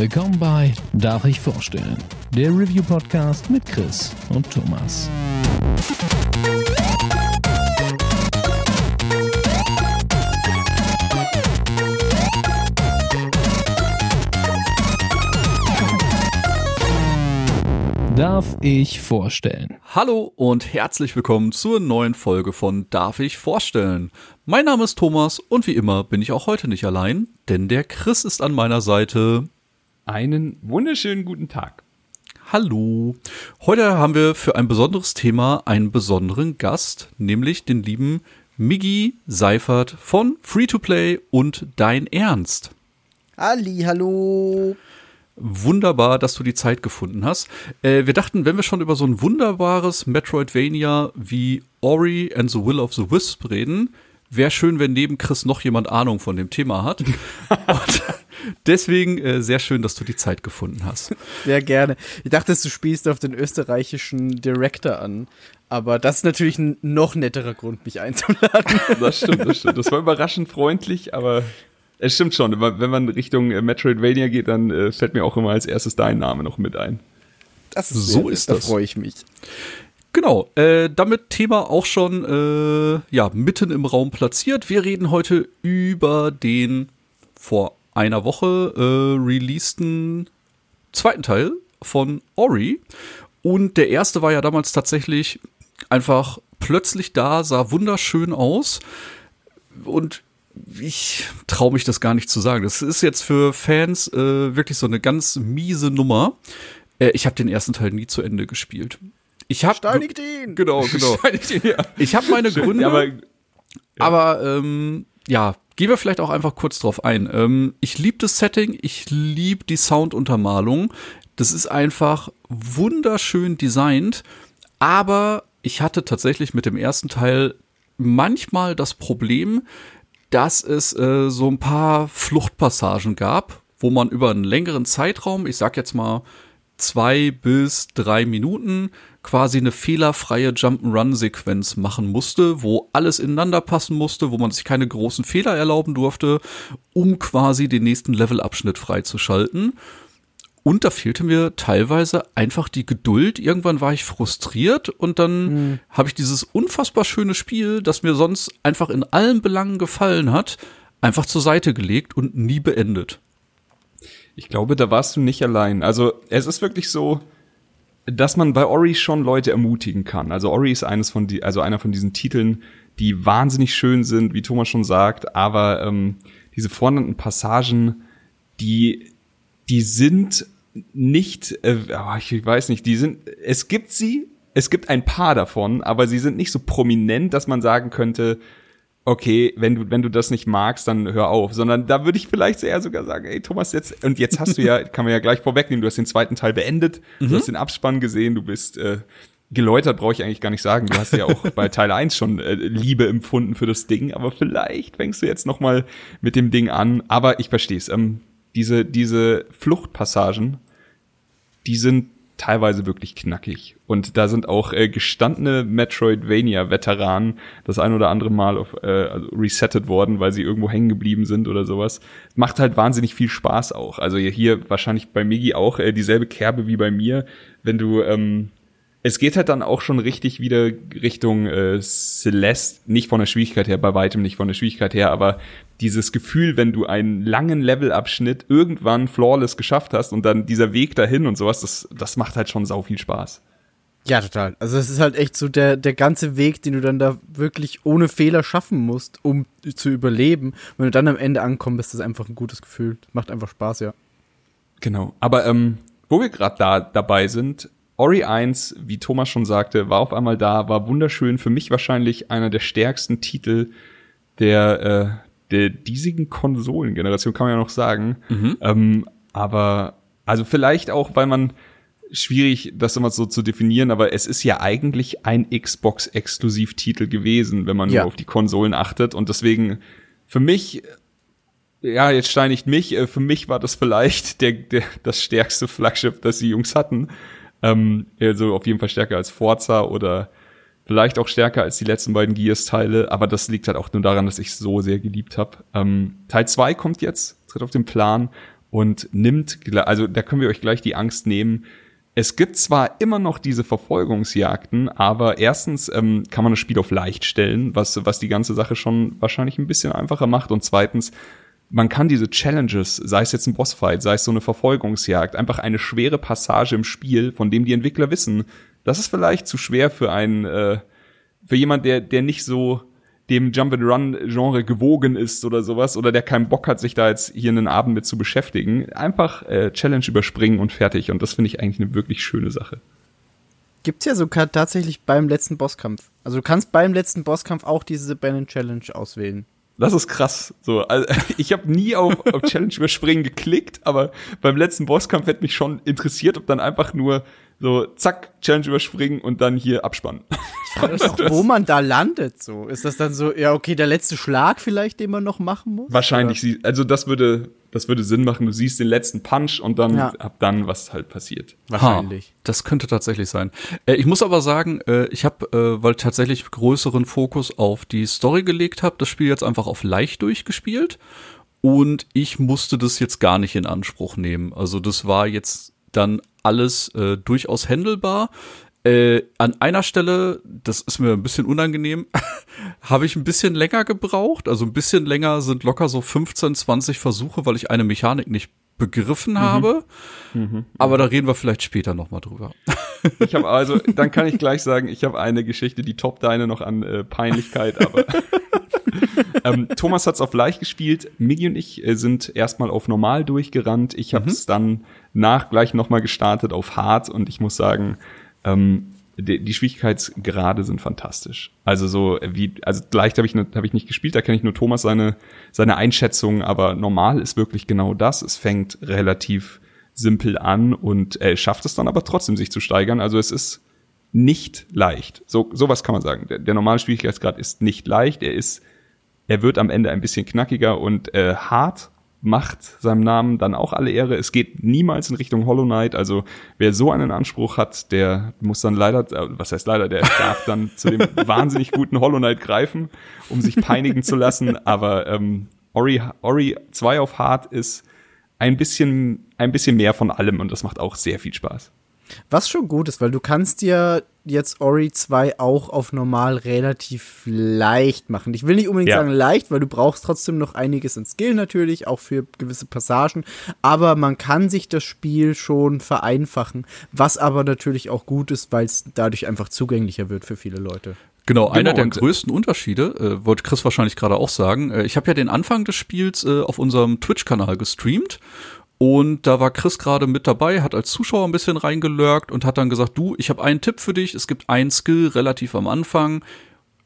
Willkommen bei Darf ich vorstellen? Der Review-Podcast mit Chris und Thomas. Darf ich vorstellen? Hallo und herzlich willkommen zur neuen Folge von Darf ich vorstellen? Mein Name ist Thomas und wie immer bin ich auch heute nicht allein, denn der Chris ist an meiner Seite. Einen wunderschönen guten Tag. Hallo. Heute haben wir für ein besonderes Thema einen besonderen Gast, nämlich den lieben Miggy Seifert von Free to Play und Dein Ernst. Halli, hallo. Wunderbar, dass du die Zeit gefunden hast. Äh, wir dachten, wenn wir schon über so ein wunderbares Metroidvania wie Ori and the Will of the Wisp reden, wäre schön, wenn neben Chris noch jemand Ahnung von dem Thema hat. Und deswegen äh, sehr schön, dass du die Zeit gefunden hast. Sehr gerne. Ich dachte, du spielst auf den österreichischen Director an. Aber das ist natürlich ein noch netterer Grund, mich einzuladen. Das stimmt, das stimmt. Das war überraschend freundlich, aber es stimmt schon. Wenn man Richtung äh, Metroidvania geht, dann äh, fällt mir auch immer als erstes dein Name noch mit ein. Das ist so sehr, ist das. Da freue ich mich. Genau, äh, damit Thema auch schon äh, ja mitten im Raum platziert. Wir reden heute über den vor einer Woche äh, releaseden zweiten Teil von Ori. Und der erste war ja damals tatsächlich einfach plötzlich da, sah wunderschön aus. Und ich traue mich das gar nicht zu sagen. Das ist jetzt für Fans äh, wirklich so eine ganz miese Nummer. Äh, ich habe den ersten Teil nie zu Ende gespielt. Ich habe steinigt ihn. Genau, genau. ihn, ja. Ich habe meine Schön, Gründe, ja, aber, ja. aber ähm, ja, gehen wir vielleicht auch einfach kurz drauf ein. Ähm, ich liebe das Setting, ich liebe die Sounduntermalung. Das ist einfach wunderschön designt, aber ich hatte tatsächlich mit dem ersten Teil manchmal das Problem, dass es äh, so ein paar Fluchtpassagen gab, wo man über einen längeren Zeitraum, ich sag jetzt mal zwei bis drei Minuten, quasi eine fehlerfreie Jump'n'Run-Sequenz machen musste, wo alles ineinander passen musste, wo man sich keine großen Fehler erlauben durfte, um quasi den nächsten Levelabschnitt freizuschalten. Und da fehlte mir teilweise einfach die Geduld. Irgendwann war ich frustriert und dann mhm. habe ich dieses unfassbar schöne Spiel, das mir sonst einfach in allen Belangen gefallen hat, einfach zur Seite gelegt und nie beendet. Ich glaube, da warst du nicht allein. Also es ist wirklich so, dass man bei Ori schon Leute ermutigen kann. Also Ori ist eines von die, also einer von diesen Titeln, die wahnsinnig schön sind, wie Thomas schon sagt, aber ähm, diese vornannten Passagen, die die sind nicht, äh, oh, ich weiß nicht, die sind, es gibt sie, es gibt ein paar davon, aber sie sind nicht so prominent, dass man sagen könnte, okay, wenn du, wenn du das nicht magst, dann hör auf, sondern da würde ich vielleicht eher sogar sagen, ey Thomas, jetzt, und jetzt hast du ja, kann man ja gleich vorwegnehmen, du hast den zweiten Teil beendet, mhm. du hast den Abspann gesehen, du bist äh, geläutert, brauche ich eigentlich gar nicht sagen. Du hast ja auch bei Teil 1 schon äh, Liebe empfunden für das Ding, aber vielleicht fängst du jetzt noch mal mit dem Ding an. Aber ich verstehe es. Ähm, diese, diese Fluchtpassagen, die sind teilweise wirklich knackig. Und da sind auch äh, gestandene Metroidvania-Veteranen das ein oder andere Mal auf, äh, also resettet worden, weil sie irgendwo hängen geblieben sind oder sowas. Macht halt wahnsinnig viel Spaß auch. Also hier wahrscheinlich bei Migi auch äh, dieselbe Kerbe wie bei mir. Wenn du ähm, es geht halt dann auch schon richtig wieder Richtung äh, Celeste, nicht von der Schwierigkeit her, bei weitem nicht von der Schwierigkeit her, aber dieses Gefühl, wenn du einen langen Levelabschnitt irgendwann flawless geschafft hast und dann dieser Weg dahin und sowas, das, das macht halt schon sau viel Spaß. Ja, total. Also es ist halt echt so der, der ganze Weg, den du dann da wirklich ohne Fehler schaffen musst, um zu überleben. Wenn du dann am Ende ankommst, ist das einfach ein gutes Gefühl. Macht einfach Spaß, ja. Genau. Aber ähm, wo wir gerade da dabei sind, Ori 1, wie Thomas schon sagte, war auf einmal da, war wunderschön. Für mich wahrscheinlich einer der stärksten Titel der, äh, der diesigen Konsolengeneration, kann man ja noch sagen. Mhm. Ähm, aber, also vielleicht auch, weil man, schwierig, das immer so zu definieren, aber es ist ja eigentlich ein Xbox-Exklusivtitel gewesen, wenn man ja. nur auf die Konsolen achtet. Und deswegen, für mich, ja, jetzt steinigt mich, äh, für mich war das vielleicht der, der, das stärkste Flagship, das die Jungs hatten. Ähm, also auf jeden Fall stärker als Forza oder vielleicht auch stärker als die letzten beiden Gears-Teile, aber das liegt halt auch nur daran, dass ich so sehr geliebt habe. Ähm, Teil 2 kommt jetzt, tritt auf den Plan und nimmt, also da können wir euch gleich die Angst nehmen. Es gibt zwar immer noch diese Verfolgungsjagden, aber erstens ähm, kann man das Spiel auf leicht stellen, was, was die ganze Sache schon wahrscheinlich ein bisschen einfacher macht. Und zweitens, man kann diese Challenges, sei es jetzt ein Bossfight, sei es so eine Verfolgungsjagd, einfach eine schwere Passage im Spiel, von dem die Entwickler wissen, das ist vielleicht zu schwer für einen, äh, für jemand, der, der nicht so dem Jump-and-Run-Genre gewogen ist oder sowas oder der keinen Bock hat, sich da jetzt hier einen Abend mit zu beschäftigen. Einfach äh, Challenge überspringen und fertig. Und das finde ich eigentlich eine wirklich schöne Sache. Gibt's ja sogar tatsächlich beim letzten Bosskampf. Also du kannst beim letzten Bosskampf auch diese Bannon Challenge auswählen. Das ist krass. So, also, ich habe nie auf, auf Challenge überspringen geklickt, aber beim letzten Bosskampf hätte mich schon interessiert, ob dann einfach nur so, zack, Challenge überspringen und dann hier abspannen. Ich frage mich auch, wo man da landet. So, ist das dann so, ja, okay, der letzte Schlag vielleicht, den man noch machen muss? Wahrscheinlich, oder? also das würde, das würde Sinn machen. Du siehst den letzten Punch und dann ja. ab dann, was halt passiert. Wahrscheinlich. Ha, das könnte tatsächlich sein. Äh, ich muss aber sagen, äh, ich habe, äh, weil tatsächlich größeren Fokus auf die Story gelegt habe, das Spiel jetzt einfach auf leicht durchgespielt. Und ich musste das jetzt gar nicht in Anspruch nehmen. Also das war jetzt dann alles äh, durchaus händelbar. Äh, an einer Stelle, das ist mir ein bisschen unangenehm, habe ich ein bisschen länger gebraucht. Also ein bisschen länger sind locker so 15, 20 Versuche, weil ich eine Mechanik nicht begriffen mhm. habe. Mhm. Aber da reden wir vielleicht später nochmal drüber. Ich habe also, dann kann ich gleich sagen, ich habe eine Geschichte, die toppt deine noch an äh, Peinlichkeit, aber ähm, Thomas hat's auf leicht gespielt. Miggy und ich äh, sind erstmal auf normal durchgerannt. Ich habe es mhm. dann nach gleich nochmal gestartet auf hart und ich muss sagen, ähm, die, die Schwierigkeitsgrade sind fantastisch. Also so wie, also leicht habe ich, hab ich nicht gespielt, da kenne ich nur Thomas seine, seine Einschätzung, aber normal ist wirklich genau das. Es fängt relativ simpel an und er schafft es dann aber trotzdem, sich zu steigern. Also es ist nicht leicht. So, sowas kann man sagen. Der, der normale Schwierigkeitsgrad ist nicht leicht. Er ist, er wird am Ende ein bisschen knackiger und äh, hart, macht seinem Namen dann auch alle Ehre. Es geht niemals in Richtung Hollow Knight. Also wer so einen Anspruch hat, der muss dann leider, äh, was heißt leider, der darf dann zu dem wahnsinnig guten Hollow Knight greifen, um sich peinigen zu lassen. Aber ähm, Ori, Ori 2 auf Hard ist ein bisschen, ein bisschen mehr von allem und das macht auch sehr viel Spaß. Was schon gut ist, weil du kannst dir jetzt Ori 2 auch auf normal relativ leicht machen. Ich will nicht unbedingt ja. sagen leicht, weil du brauchst trotzdem noch einiges in Skill natürlich, auch für gewisse Passagen. Aber man kann sich das Spiel schon vereinfachen, was aber natürlich auch gut ist, weil es dadurch einfach zugänglicher wird für viele Leute. Genau, genau einer der größten Unterschiede, äh, wollte Chris wahrscheinlich gerade auch sagen. Äh, ich habe ja den Anfang des Spiels äh, auf unserem Twitch-Kanal gestreamt und da war Chris gerade mit dabei, hat als Zuschauer ein bisschen reingelurkt und hat dann gesagt, du, ich habe einen Tipp für dich, es gibt einen Skill relativ am Anfang,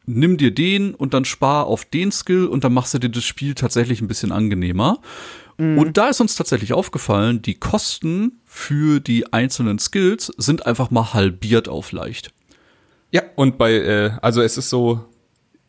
nimm dir den und dann spar auf den Skill und dann machst du dir das Spiel tatsächlich ein bisschen angenehmer. Mhm. Und da ist uns tatsächlich aufgefallen, die Kosten für die einzelnen Skills sind einfach mal halbiert auf leicht. Ja, und bei, äh, also es ist so,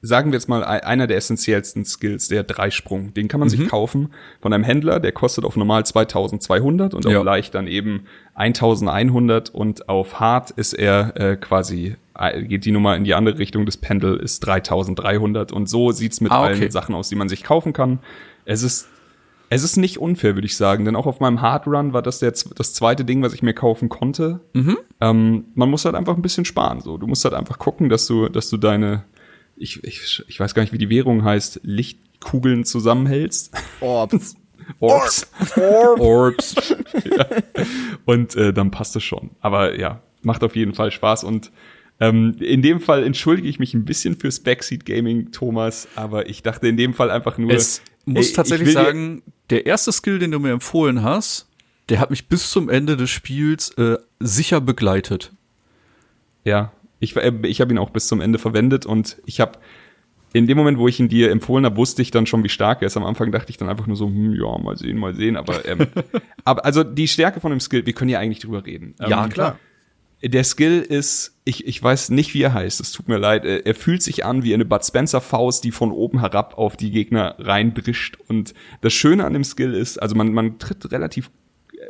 sagen wir jetzt mal, einer der essentiellsten Skills, der Dreisprung. Den kann man mhm. sich kaufen von einem Händler, der kostet auf normal 2200 und ja. auf leicht dann eben 1100 und auf hart ist er äh, quasi, äh, geht die Nummer in die andere Richtung, das Pendel ist 3300 und so sieht's mit ah, okay. allen Sachen aus, die man sich kaufen kann. Es ist es ist nicht unfair, würde ich sagen, denn auch auf meinem Hard Run war das der, das zweite Ding, was ich mir kaufen konnte. Mhm. Ähm, man muss halt einfach ein bisschen sparen. So, du musst halt einfach gucken, dass du, dass du deine, ich, ich, ich weiß gar nicht, wie die Währung heißt, Lichtkugeln zusammenhältst. Orbs. Orbs. Orbs. Orbs. ja. Und äh, dann passt es schon. Aber ja, macht auf jeden Fall Spaß und ähm, in dem Fall entschuldige ich mich ein bisschen fürs Backseat Gaming, Thomas, aber ich dachte in dem Fall einfach nur. Es muss ey, tatsächlich sagen, der erste Skill, den du mir empfohlen hast, der hat mich bis zum Ende des Spiels äh, sicher begleitet. Ja, ich, äh, ich habe ihn auch bis zum Ende verwendet und ich habe in dem Moment, wo ich ihn dir empfohlen habe, wusste ich dann schon, wie stark er ist. Am Anfang dachte ich dann einfach nur so, hm, ja, mal sehen, mal sehen. Aber, ähm, aber also die Stärke von dem Skill, wir können ja eigentlich drüber reden. Ja, ähm, klar. Der Skill ist, ich, ich weiß nicht, wie er heißt, es tut mir leid. Er, er fühlt sich an wie eine Bud Spencer Faust, die von oben herab auf die Gegner reinbrischt. Und das Schöne an dem Skill ist, also man, man tritt relativ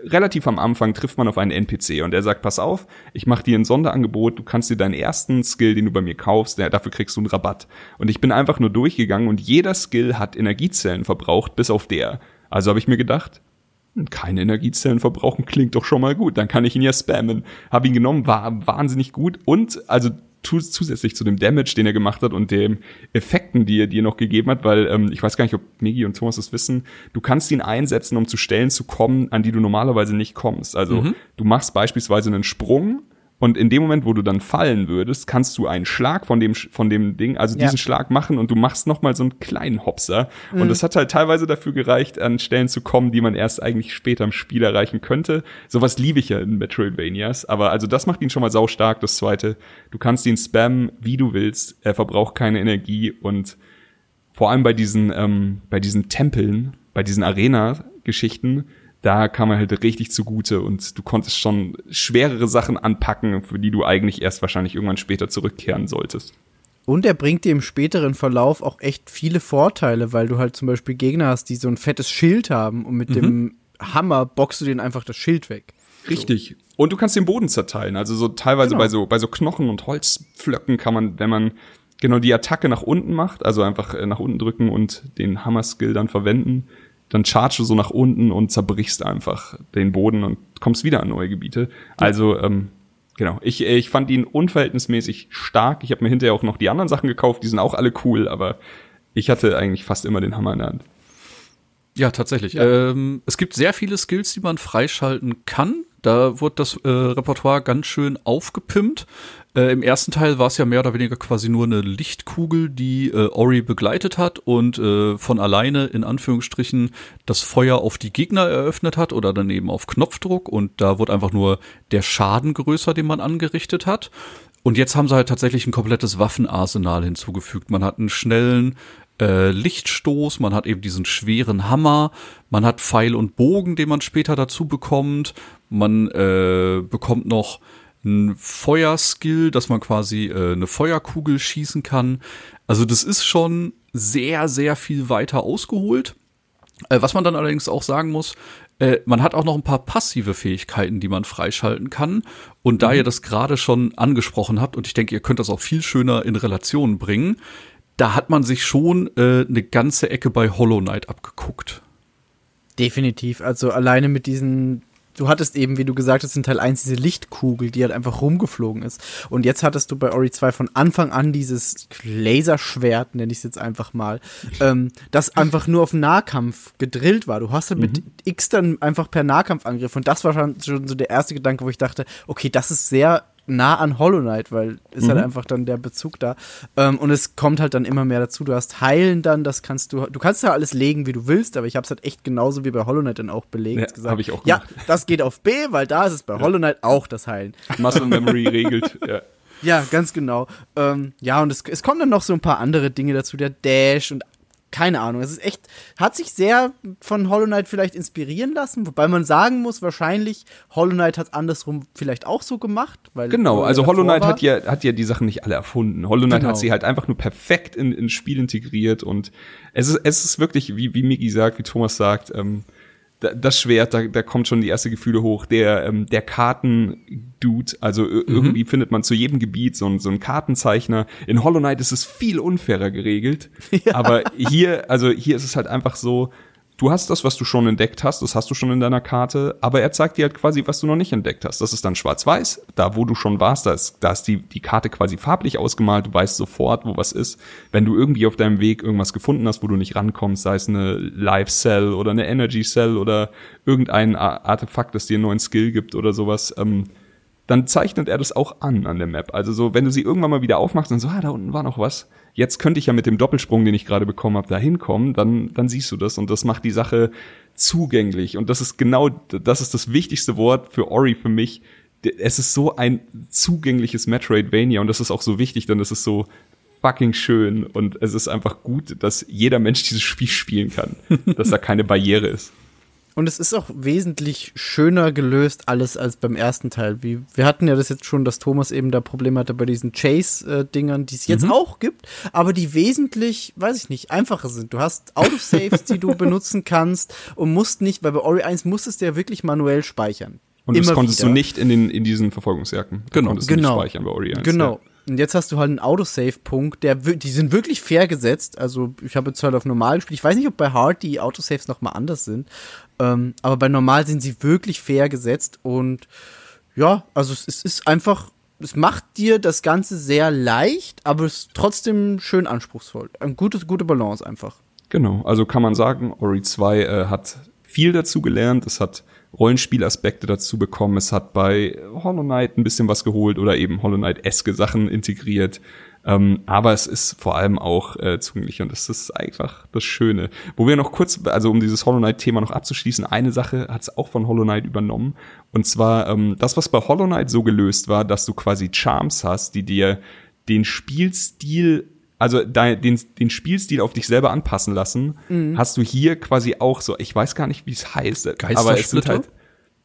relativ am Anfang trifft man auf einen NPC und der sagt, pass auf, ich mache dir ein Sonderangebot, du kannst dir deinen ersten Skill, den du bei mir kaufst, dafür kriegst du einen Rabatt. Und ich bin einfach nur durchgegangen und jeder Skill hat Energiezellen verbraucht, bis auf der. Also habe ich mir gedacht, keine Energiezellen verbrauchen, klingt doch schon mal gut. Dann kann ich ihn ja spammen. Hab ihn genommen, war wahnsinnig gut und also zusätzlich zu dem Damage, den er gemacht hat und dem Effekten, die er dir noch gegeben hat, weil ähm, ich weiß gar nicht, ob Migi und Thomas das wissen, du kannst ihn einsetzen, um zu Stellen zu kommen, an die du normalerweise nicht kommst. Also mhm. du machst beispielsweise einen Sprung und in dem Moment, wo du dann fallen würdest, kannst du einen Schlag von dem, von dem Ding, also diesen ja. Schlag machen und du machst noch mal so einen kleinen Hopser. Mhm. Und das hat halt teilweise dafür gereicht, an Stellen zu kommen, die man erst eigentlich später im Spiel erreichen könnte. Sowas liebe ich ja in Metroidvanias. Aber also das macht ihn schon mal sau stark. Das zweite, du kannst ihn spammen, wie du willst. Er verbraucht keine Energie und vor allem bei diesen, ähm, bei diesen Tempeln, bei diesen Arena-Geschichten, da kam er halt richtig zugute und du konntest schon schwerere Sachen anpacken, für die du eigentlich erst wahrscheinlich irgendwann später zurückkehren solltest. Und er bringt dir im späteren Verlauf auch echt viele Vorteile, weil du halt zum Beispiel Gegner hast, die so ein fettes Schild haben und mit mhm. dem Hammer boxst du denen einfach das Schild weg. Richtig. So. Und du kannst den Boden zerteilen. Also so teilweise genau. bei so bei so Knochen und Holzpflöcken kann man, wenn man genau die Attacke nach unten macht, also einfach äh, nach unten drücken und den Hammer-Skill dann verwenden, dann charge du so nach unten und zerbrichst einfach den Boden und kommst wieder an neue Gebiete. Also, ähm, genau. Ich, ich fand ihn unverhältnismäßig stark. Ich habe mir hinterher auch noch die anderen Sachen gekauft, die sind auch alle cool, aber ich hatte eigentlich fast immer den Hammer in der Hand. Ja, tatsächlich. Ja. Ähm, es gibt sehr viele Skills, die man freischalten kann. Da wurde das äh, Repertoire ganz schön aufgepimpt. Äh, Im ersten Teil war es ja mehr oder weniger quasi nur eine Lichtkugel, die äh, Ori begleitet hat und äh, von alleine in Anführungsstrichen das Feuer auf die Gegner eröffnet hat oder dann eben auf Knopfdruck und da wurde einfach nur der Schaden größer, den man angerichtet hat. Und jetzt haben sie halt tatsächlich ein komplettes Waffenarsenal hinzugefügt. Man hat einen schnellen äh, Lichtstoß, man hat eben diesen schweren Hammer, man hat Pfeil und Bogen, den man später dazu bekommt, man äh, bekommt noch ein Feuerskill, dass man quasi äh, eine Feuerkugel schießen kann. Also das ist schon sehr, sehr viel weiter ausgeholt. Äh, was man dann allerdings auch sagen muss, äh, man hat auch noch ein paar passive Fähigkeiten, die man freischalten kann. Und da mhm. ihr das gerade schon angesprochen habt, und ich denke, ihr könnt das auch viel schöner in Relation bringen, da hat man sich schon äh, eine ganze Ecke bei Hollow Knight abgeguckt. Definitiv. Also alleine mit diesen du hattest eben, wie du gesagt hast, in Teil 1 diese Lichtkugel, die halt einfach rumgeflogen ist. Und jetzt hattest du bei Ori 2 von Anfang an dieses Laserschwert, nenne ich es jetzt einfach mal, ähm, das einfach nur auf Nahkampf gedrillt war. Du hast halt mhm. mit X dann einfach per Nahkampfangriff. Und das war schon, schon so der erste Gedanke, wo ich dachte, okay, das ist sehr nah an Hollow Knight, weil ist halt mhm. halt einfach dann der Bezug da. Ähm, und es kommt halt dann immer mehr dazu. Du hast Heilen dann, das kannst du, du kannst ja alles legen, wie du willst, aber ich habe es halt echt genauso wie bei Hollow Knight dann auch belegt. Ja, habe ich auch gemacht. Ja, das geht auf B, weil da ist es bei ja. Hollow Knight auch das Heilen. Muscle Memory regelt, ja. Ja, ganz genau. Ähm, ja, und es, es kommen dann noch so ein paar andere Dinge dazu, der Dash und keine Ahnung. Es ist echt, hat sich sehr von Hollow Knight vielleicht inspirieren lassen, wobei man sagen muss, wahrscheinlich Hollow Knight hat andersrum vielleicht auch so gemacht. Weil genau, also Hollow Knight hat ja, hat ja die Sachen nicht alle erfunden. Hollow Knight genau. hat sie halt einfach nur perfekt in, ins Spiel integriert und es ist, es ist wirklich, wie, wie Miki sagt, wie Thomas sagt, ähm, das Schwert, da, da kommt schon die erste Gefühle hoch. Der, ähm, der Karten-Dude, also mhm. irgendwie findet man zu jedem Gebiet so, so einen Kartenzeichner. In Hollow Knight ist es viel unfairer geregelt. Ja. Aber hier, also hier ist es halt einfach so, du hast das, was du schon entdeckt hast, das hast du schon in deiner Karte, aber er zeigt dir halt quasi, was du noch nicht entdeckt hast. Das ist dann schwarz-weiß. Da, wo du schon warst, da ist, da ist die, die Karte quasi farblich ausgemalt. Du weißt sofort, wo was ist. Wenn du irgendwie auf deinem Weg irgendwas gefunden hast, wo du nicht rankommst, sei es eine Life Cell oder eine Energy Cell oder irgendein Artefakt, das dir einen neuen Skill gibt oder sowas, ähm, dann zeichnet er das auch an an der Map. Also so, wenn du sie irgendwann mal wieder aufmachst und so, ah, da unten war noch was. Jetzt könnte ich ja mit dem Doppelsprung, den ich gerade bekommen habe, da hinkommen, dann, dann siehst du das und das macht die Sache zugänglich. Und das ist genau, das ist das wichtigste Wort für Ori für mich. Es ist so ein zugängliches Metroidvania und das ist auch so wichtig, denn es ist so fucking schön und es ist einfach gut, dass jeder Mensch dieses Spiel spielen kann, dass da keine Barriere ist. Und es ist auch wesentlich schöner gelöst alles als beim ersten Teil. Wie, wir hatten ja das jetzt schon, dass Thomas eben da Probleme hatte bei diesen Chase-Dingern, die es jetzt mhm. auch gibt, aber die wesentlich, weiß ich nicht, einfacher sind. Du hast Autosaves, die du benutzen kannst und musst nicht, weil bei Ori 1 musstest du ja wirklich manuell speichern. Und das konntest wieder. du nicht in, den, in diesen Verfolgungsjagden. Genau. konntest genau. nicht speichern bei Ori 1. Genau. Ja. Und jetzt hast du halt einen Autosave-Punkt, der die sind wirklich fair gesetzt. Also ich habe jetzt halt auf normal gespielt. Ich weiß nicht, ob bei Hard die Autosaves noch mal anders sind, ähm, aber bei normal sind sie wirklich fair gesetzt und ja, also es, es ist einfach, es macht dir das Ganze sehr leicht, aber es ist trotzdem schön anspruchsvoll. Eine gute, gute Balance einfach. Genau, also kann man sagen, Ori 2 äh, hat viel dazu gelernt. Es hat Rollenspielaspekte dazu bekommen. Es hat bei Hollow Knight ein bisschen was geholt oder eben Hollow Knight-eske Sachen integriert. Ähm, aber es ist vor allem auch äh, zugänglich und das ist einfach das Schöne. Wo wir noch kurz, also um dieses Hollow Knight-Thema noch abzuschließen, eine Sache hat es auch von Hollow Knight übernommen. Und zwar ähm, das, was bei Hollow Knight so gelöst war, dass du quasi Charms hast, die dir den Spielstil also dein, den, den Spielstil auf dich selber anpassen lassen, mhm. hast du hier quasi auch so, ich weiß gar nicht, wie es heißt, aber es sind halt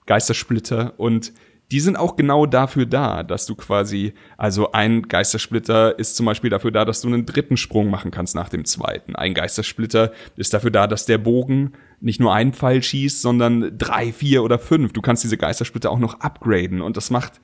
Geistersplitter und die sind auch genau dafür da, dass du quasi, also ein Geistersplitter ist zum Beispiel dafür da, dass du einen dritten Sprung machen kannst nach dem zweiten. Ein Geistersplitter ist dafür da, dass der Bogen nicht nur einen Pfeil schießt, sondern drei, vier oder fünf. Du kannst diese Geistersplitter auch noch upgraden und das macht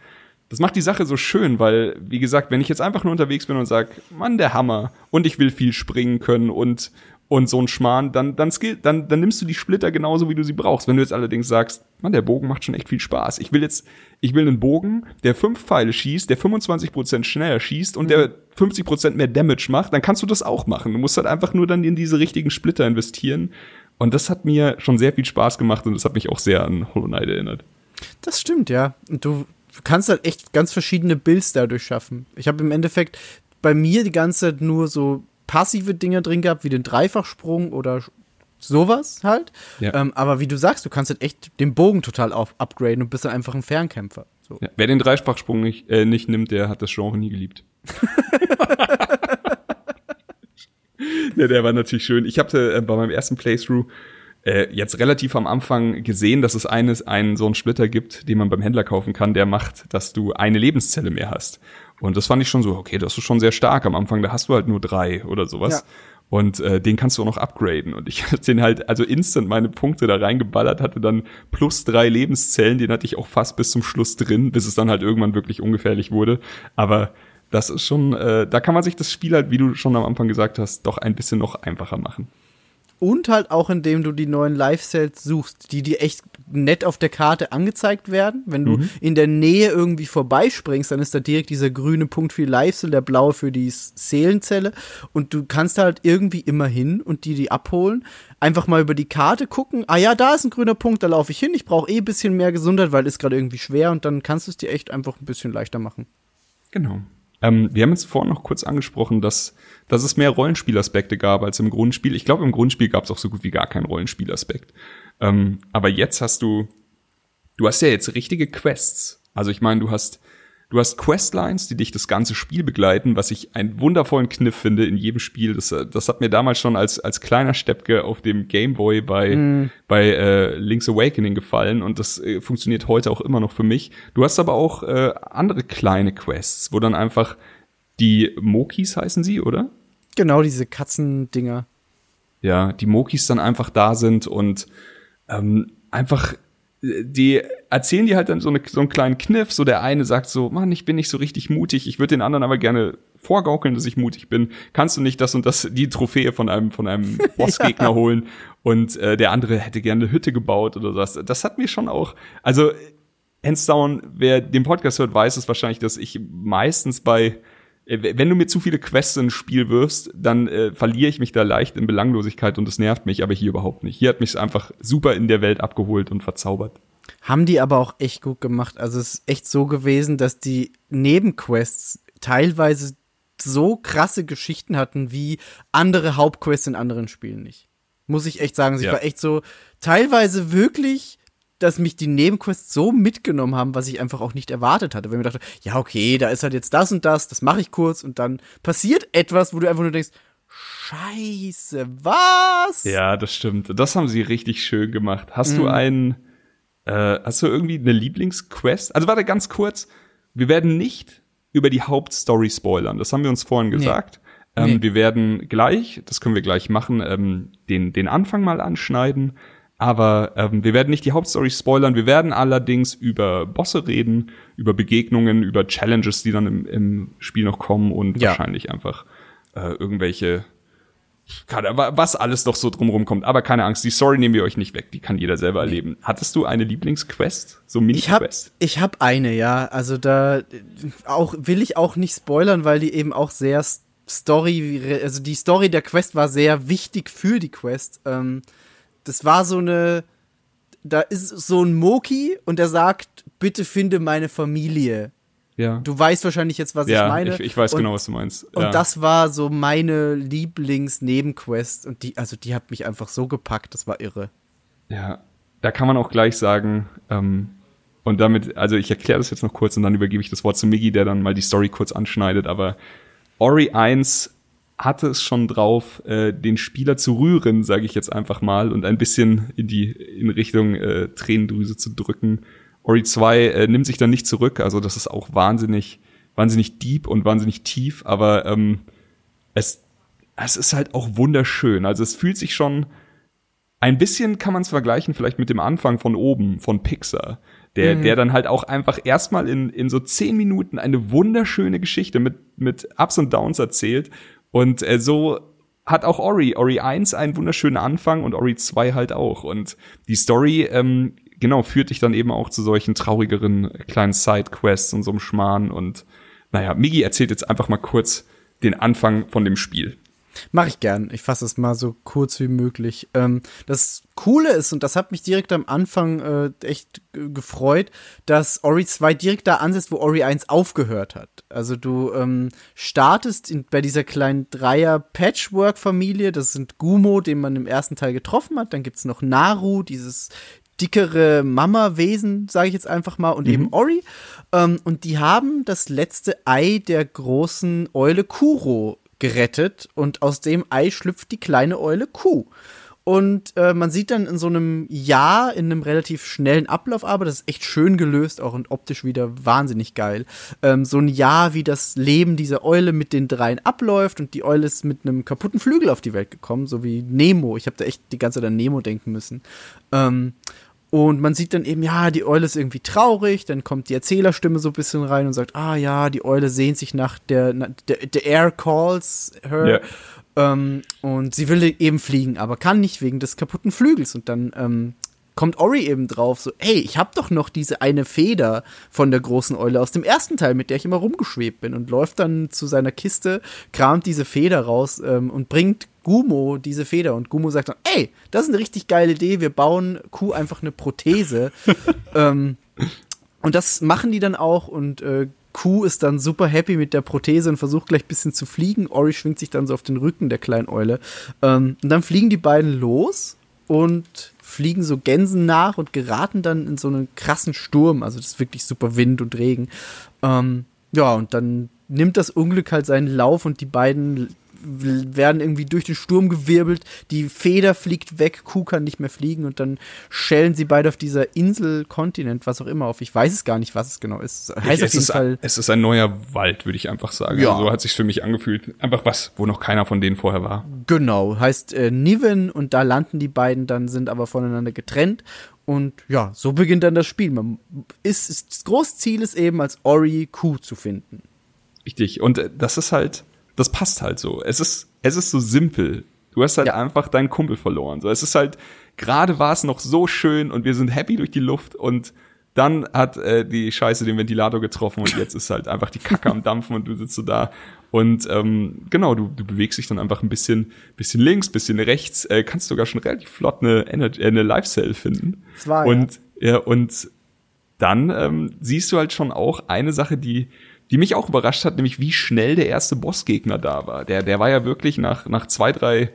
das macht die Sache so schön, weil, wie gesagt, wenn ich jetzt einfach nur unterwegs bin und sag, Mann, der Hammer, und ich will viel springen können und, und so ein Schmarrn, dann, dann, skill, dann, dann nimmst du die Splitter genauso, wie du sie brauchst. Wenn du jetzt allerdings sagst, Mann, der Bogen macht schon echt viel Spaß. Ich will jetzt, ich will einen Bogen, der fünf Pfeile schießt, der 25% schneller schießt und mhm. der 50% mehr Damage macht, dann kannst du das auch machen. Du musst halt einfach nur dann in diese richtigen Splitter investieren. Und das hat mir schon sehr viel Spaß gemacht und das hat mich auch sehr an Hollow Knight erinnert. Das stimmt, ja. Und du du kannst halt echt ganz verschiedene Builds dadurch schaffen. Ich habe im Endeffekt bei mir die ganze Zeit nur so passive Dinge drin gehabt, wie den Dreifachsprung oder sowas halt. Ja. Ähm, aber wie du sagst, du kannst halt echt den Bogen total auf upgraden und bist dann einfach ein Fernkämpfer. So. Ja, wer den Dreifachsprung nicht, äh, nicht nimmt, der hat das Genre nie geliebt. ja, der war natürlich schön. Ich hatte äh, bei meinem ersten Playthrough äh, jetzt relativ am Anfang gesehen, dass es eines, einen so einen Splitter gibt, den man beim Händler kaufen kann, der macht, dass du eine Lebenszelle mehr hast. Und das fand ich schon so, okay, das ist schon sehr stark. Am Anfang, da hast du halt nur drei oder sowas. Ja. Und äh, den kannst du auch noch upgraden. Und ich hatte den halt, also instant meine Punkte da reingeballert, hatte dann plus drei Lebenszellen, den hatte ich auch fast bis zum Schluss drin, bis es dann halt irgendwann wirklich ungefährlich wurde. Aber das ist schon, äh, da kann man sich das Spiel halt, wie du schon am Anfang gesagt hast, doch ein bisschen noch einfacher machen. Und halt auch, indem du die neuen Live-Sales suchst, die dir echt nett auf der Karte angezeigt werden. Wenn du mhm. in der Nähe irgendwie vorbeispringst, dann ist da direkt dieser grüne Punkt für die Live-Cell, der blaue für die Seelenzelle. Und du kannst halt irgendwie immer hin und die die abholen. Einfach mal über die Karte gucken. Ah ja, da ist ein grüner Punkt, da laufe ich hin. Ich brauche eh ein bisschen mehr Gesundheit, weil ist gerade irgendwie schwer. Und dann kannst du es dir echt einfach ein bisschen leichter machen. Genau. Ähm, wir haben jetzt vorhin noch kurz angesprochen, dass, dass es mehr Rollenspielaspekte gab als im Grundspiel. Ich glaube, im Grundspiel gab es auch so gut wie gar keinen Rollenspielaspekt. Ähm, aber jetzt hast du, du hast ja jetzt richtige Quests. Also ich meine, du hast Du hast Questlines, die dich das ganze Spiel begleiten, was ich einen wundervollen Kniff finde in jedem Spiel. Das, das hat mir damals schon als, als kleiner Steppke auf dem Game Boy bei, mm. bei äh, Link's Awakening gefallen und das äh, funktioniert heute auch immer noch für mich. Du hast aber auch äh, andere kleine Quests, wo dann einfach die Mokis heißen sie, oder? Genau, diese Katzendinger. Ja, die Mokis dann einfach da sind und ähm, einfach die erzählen dir halt dann so, eine, so einen kleinen Kniff. So der eine sagt so, Mann, ich bin nicht so richtig mutig. Ich würde den anderen aber gerne vorgaukeln, dass ich mutig bin. Kannst du nicht das und das, die Trophäe von einem, von einem Bossgegner ja. holen? Und äh, der andere hätte gerne eine Hütte gebaut oder was. Das hat mir schon auch, also hands down, wer den Podcast hört, weiß es wahrscheinlich, dass ich meistens bei äh, wenn du mir zu viele Quests ins Spiel wirfst, dann äh, verliere ich mich da leicht in Belanglosigkeit und es nervt mich, aber hier überhaupt nicht. Hier hat mich einfach super in der Welt abgeholt und verzaubert. Haben die aber auch echt gut gemacht. Also es ist echt so gewesen, dass die Nebenquests teilweise so krasse Geschichten hatten wie andere Hauptquests in anderen Spielen nicht. Muss ich echt sagen. Sie ja. war echt so teilweise wirklich dass mich die Nebenquests so mitgenommen haben, was ich einfach auch nicht erwartet hatte. Wenn ich mir dachte, ja, okay, da ist halt jetzt das und das, das mache ich kurz und dann passiert etwas, wo du einfach nur denkst, Scheiße, was? Ja, das stimmt. Das haben sie richtig schön gemacht. Hast mhm. du einen, äh, hast du irgendwie eine Lieblingsquest? Also warte ganz kurz. Wir werden nicht über die Hauptstory spoilern. Das haben wir uns vorhin gesagt. Nee. Ähm, nee. Wir werden gleich, das können wir gleich machen, ähm, den, den Anfang mal anschneiden Aber ähm, wir werden nicht die Hauptstory spoilern. Wir werden allerdings über Bosse reden, über Begegnungen, über Challenges, die dann im, im Spiel noch kommen und ja. wahrscheinlich einfach äh, irgendwelche was alles noch so drumherum kommt. Aber keine Angst, die Story nehmen wir euch nicht weg. Die kann jeder selber erleben. Hattest du eine Lieblingsquest? So Mini-Quest? Ich habe hab eine, ja. Also da auch will ich auch nicht spoilern, weil die eben auch sehr Story, also die Story der Quest war sehr wichtig für die Quest. Ähm, das war so eine, da ist so ein Moki und der sagt, bitte finde meine Familie. Ja. Du weißt wahrscheinlich jetzt, was ja, ich meine. Ich, ich weiß und, genau, was du meinst. Ja. Und das war so meine Lieblings-Nebenquest und die, also die hat mich einfach so gepackt, das war irre. Ja, da kann man auch gleich sagen, ähm, und damit, also ich erkläre das jetzt noch kurz und dann übergebe ich das Wort zu Miggy, der dann mal die Story kurz anschneidet, aber Ori 1 hatte es schon drauf, äh, den Spieler zu rühren, sage ich jetzt einfach mal, und ein bisschen in die in Richtung äh, Tränendrüse zu drücken. Ori 2 äh, nimmt sich dann nicht zurück, also das ist auch wahnsinnig, wahnsinnig deep und wahnsinnig tief, aber ähm, es, es ist halt auch wunderschön. Also es fühlt sich schon ein bisschen kann man es vergleichen vielleicht mit dem Anfang von oben von Pixar der, mhm. der dann halt auch einfach erstmal in, in so zehn Minuten eine wunderschöne Geschichte mit, mit Ups und Downs erzählt. Und äh, so hat auch Ori, Ori 1 einen wunderschönen Anfang und Ori 2 halt auch. Und die Story, ähm, genau, führt dich dann eben auch zu solchen traurigeren kleinen Sidequests und so einem Schmarrn. Und naja, Migi erzählt jetzt einfach mal kurz den Anfang von dem Spiel. Mache ich gern. Ich fasse es mal so kurz wie möglich. Ähm, das Coole ist, und das hat mich direkt am Anfang äh, echt gefreut, dass Ori 2 direkt da ansetzt, wo Ori 1 aufgehört hat. Also du ähm, startest in, bei dieser kleinen Dreier-Patchwork-Familie. Das sind Gumo, den man im ersten Teil getroffen hat. Dann gibt es noch Naru, dieses dickere Mama-Wesen, sage ich jetzt einfach mal, und mhm. eben Ori. Ähm, und die haben das letzte Ei der großen Eule Kuro gerettet und aus dem Ei schlüpft die kleine Eule Kuh. Und äh, man sieht dann in so einem Jahr, in einem relativ schnellen Ablauf, aber das ist echt schön gelöst, auch und optisch wieder wahnsinnig geil. Ähm, so ein Jahr, wie das Leben dieser Eule mit den dreien abläuft und die Eule ist mit einem kaputten Flügel auf die Welt gekommen, so wie Nemo. Ich habe da echt die ganze Zeit an Nemo denken müssen. Ähm, und man sieht dann eben, ja, die Eule ist irgendwie traurig, dann kommt die Erzählerstimme so ein bisschen rein und sagt, ah ja, die Eule sehnt sich nach der, der, der Air calls her. Yeah. Ähm, und sie will eben fliegen, aber kann nicht wegen des kaputten Flügels. Und dann ähm, kommt Ori eben drauf, so, hey, ich hab doch noch diese eine Feder von der großen Eule aus dem ersten Teil, mit der ich immer rumgeschwebt bin und läuft dann zu seiner Kiste, kramt diese Feder raus ähm, und bringt Gumo diese Feder und Gumo sagt dann, ey, das ist eine richtig geile Idee, wir bauen Kuh einfach eine Prothese. ähm, und das machen die dann auch und äh, Kuh ist dann super happy mit der Prothese und versucht gleich ein bisschen zu fliegen. Ori schwingt sich dann so auf den Rücken der kleinen Eule. Ähm, und dann fliegen die beiden los und fliegen so Gänsen nach und geraten dann in so einen krassen Sturm. Also das ist wirklich super Wind und Regen. Ähm, ja, und dann nimmt das Unglück halt seinen Lauf und die beiden werden irgendwie durch den Sturm gewirbelt, die Feder fliegt weg, Kuh kann nicht mehr fliegen und dann schellen sie beide auf dieser Insel, Kontinent, was auch immer auf. Ich weiß es gar nicht, was es genau ist. Heißt ich, auf jeden ist, Fall. Es ist ein neuer Wald, würde ich einfach sagen. Ja. Also so hat sich für mich angefühlt. Einfach was, wo noch keiner von denen vorher war. Genau, heißt äh, Niven und da landen die beiden dann, sind aber voneinander getrennt und ja, so beginnt dann das Spiel. Man ist, ist, das große Ziel ist eben, als Ori Kuh zu finden. Richtig. Und äh, das ist halt, das passt halt so. Es ist, es ist so simpel. Du hast halt ja. einfach deinen Kumpel verloren. So, es ist halt, gerade war es noch so schön und wir sind happy durch die Luft und dann hat äh, die Scheiße den Ventilator getroffen und jetzt ist halt einfach die Kacke am Dampfen und du sitzt so da. Und ähm, genau, du, du bewegst dich dann einfach ein bisschen, bisschen links, bisschen rechts, äh, kannst sogar schon relativ flott eine, Energy, äh, eine Life Cell finden. Zwei, und ja. ja, und dann ähm, siehst du halt schon auch eine Sache, die die mich auch überrascht hat, nämlich wie schnell der erste Bossgegner da war. Der, der war ja wirklich nach, nach zwei, drei,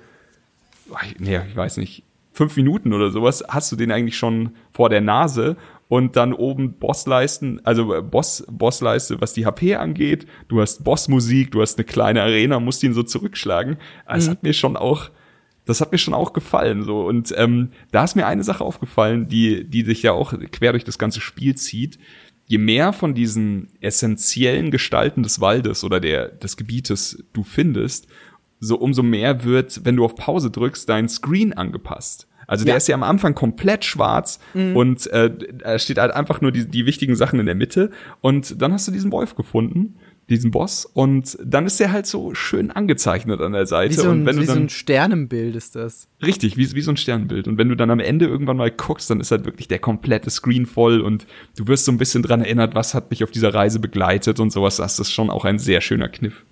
nee, ich weiß nicht, fünf Minuten oder sowas, hast du den eigentlich schon vor der Nase und dann oben Bossleisten, also äh, Boss, Bossleiste, was die HP angeht. Du hast Bossmusik, du hast eine kleine Arena, musst ihn so zurückschlagen. Das mhm. hat mir schon auch, das hat mir schon auch gefallen, so. Und, ähm, da ist mir eine Sache aufgefallen, die, die sich ja auch quer durch das ganze Spiel zieht je mehr von diesen essentiellen Gestalten des Waldes oder der, des Gebietes du findest, so umso mehr wird, wenn du auf Pause drückst, dein Screen angepasst. Also der ja. ist ja am Anfang komplett schwarz mhm. und äh, da steht halt einfach nur die, die wichtigen Sachen in der Mitte. Und dann hast du diesen Wolf gefunden diesen Boss und dann ist der halt so schön angezeichnet an der Seite. Wie so ein, und wenn du dann, so ein Sternenbild ist das. Richtig, wie, wie so ein Sternenbild. Und wenn du dann am Ende irgendwann mal guckst, dann ist halt wirklich der komplette Screen voll und du wirst so ein bisschen dran erinnert, was hat mich auf dieser Reise begleitet und sowas. Das ist schon auch ein sehr schöner Kniff.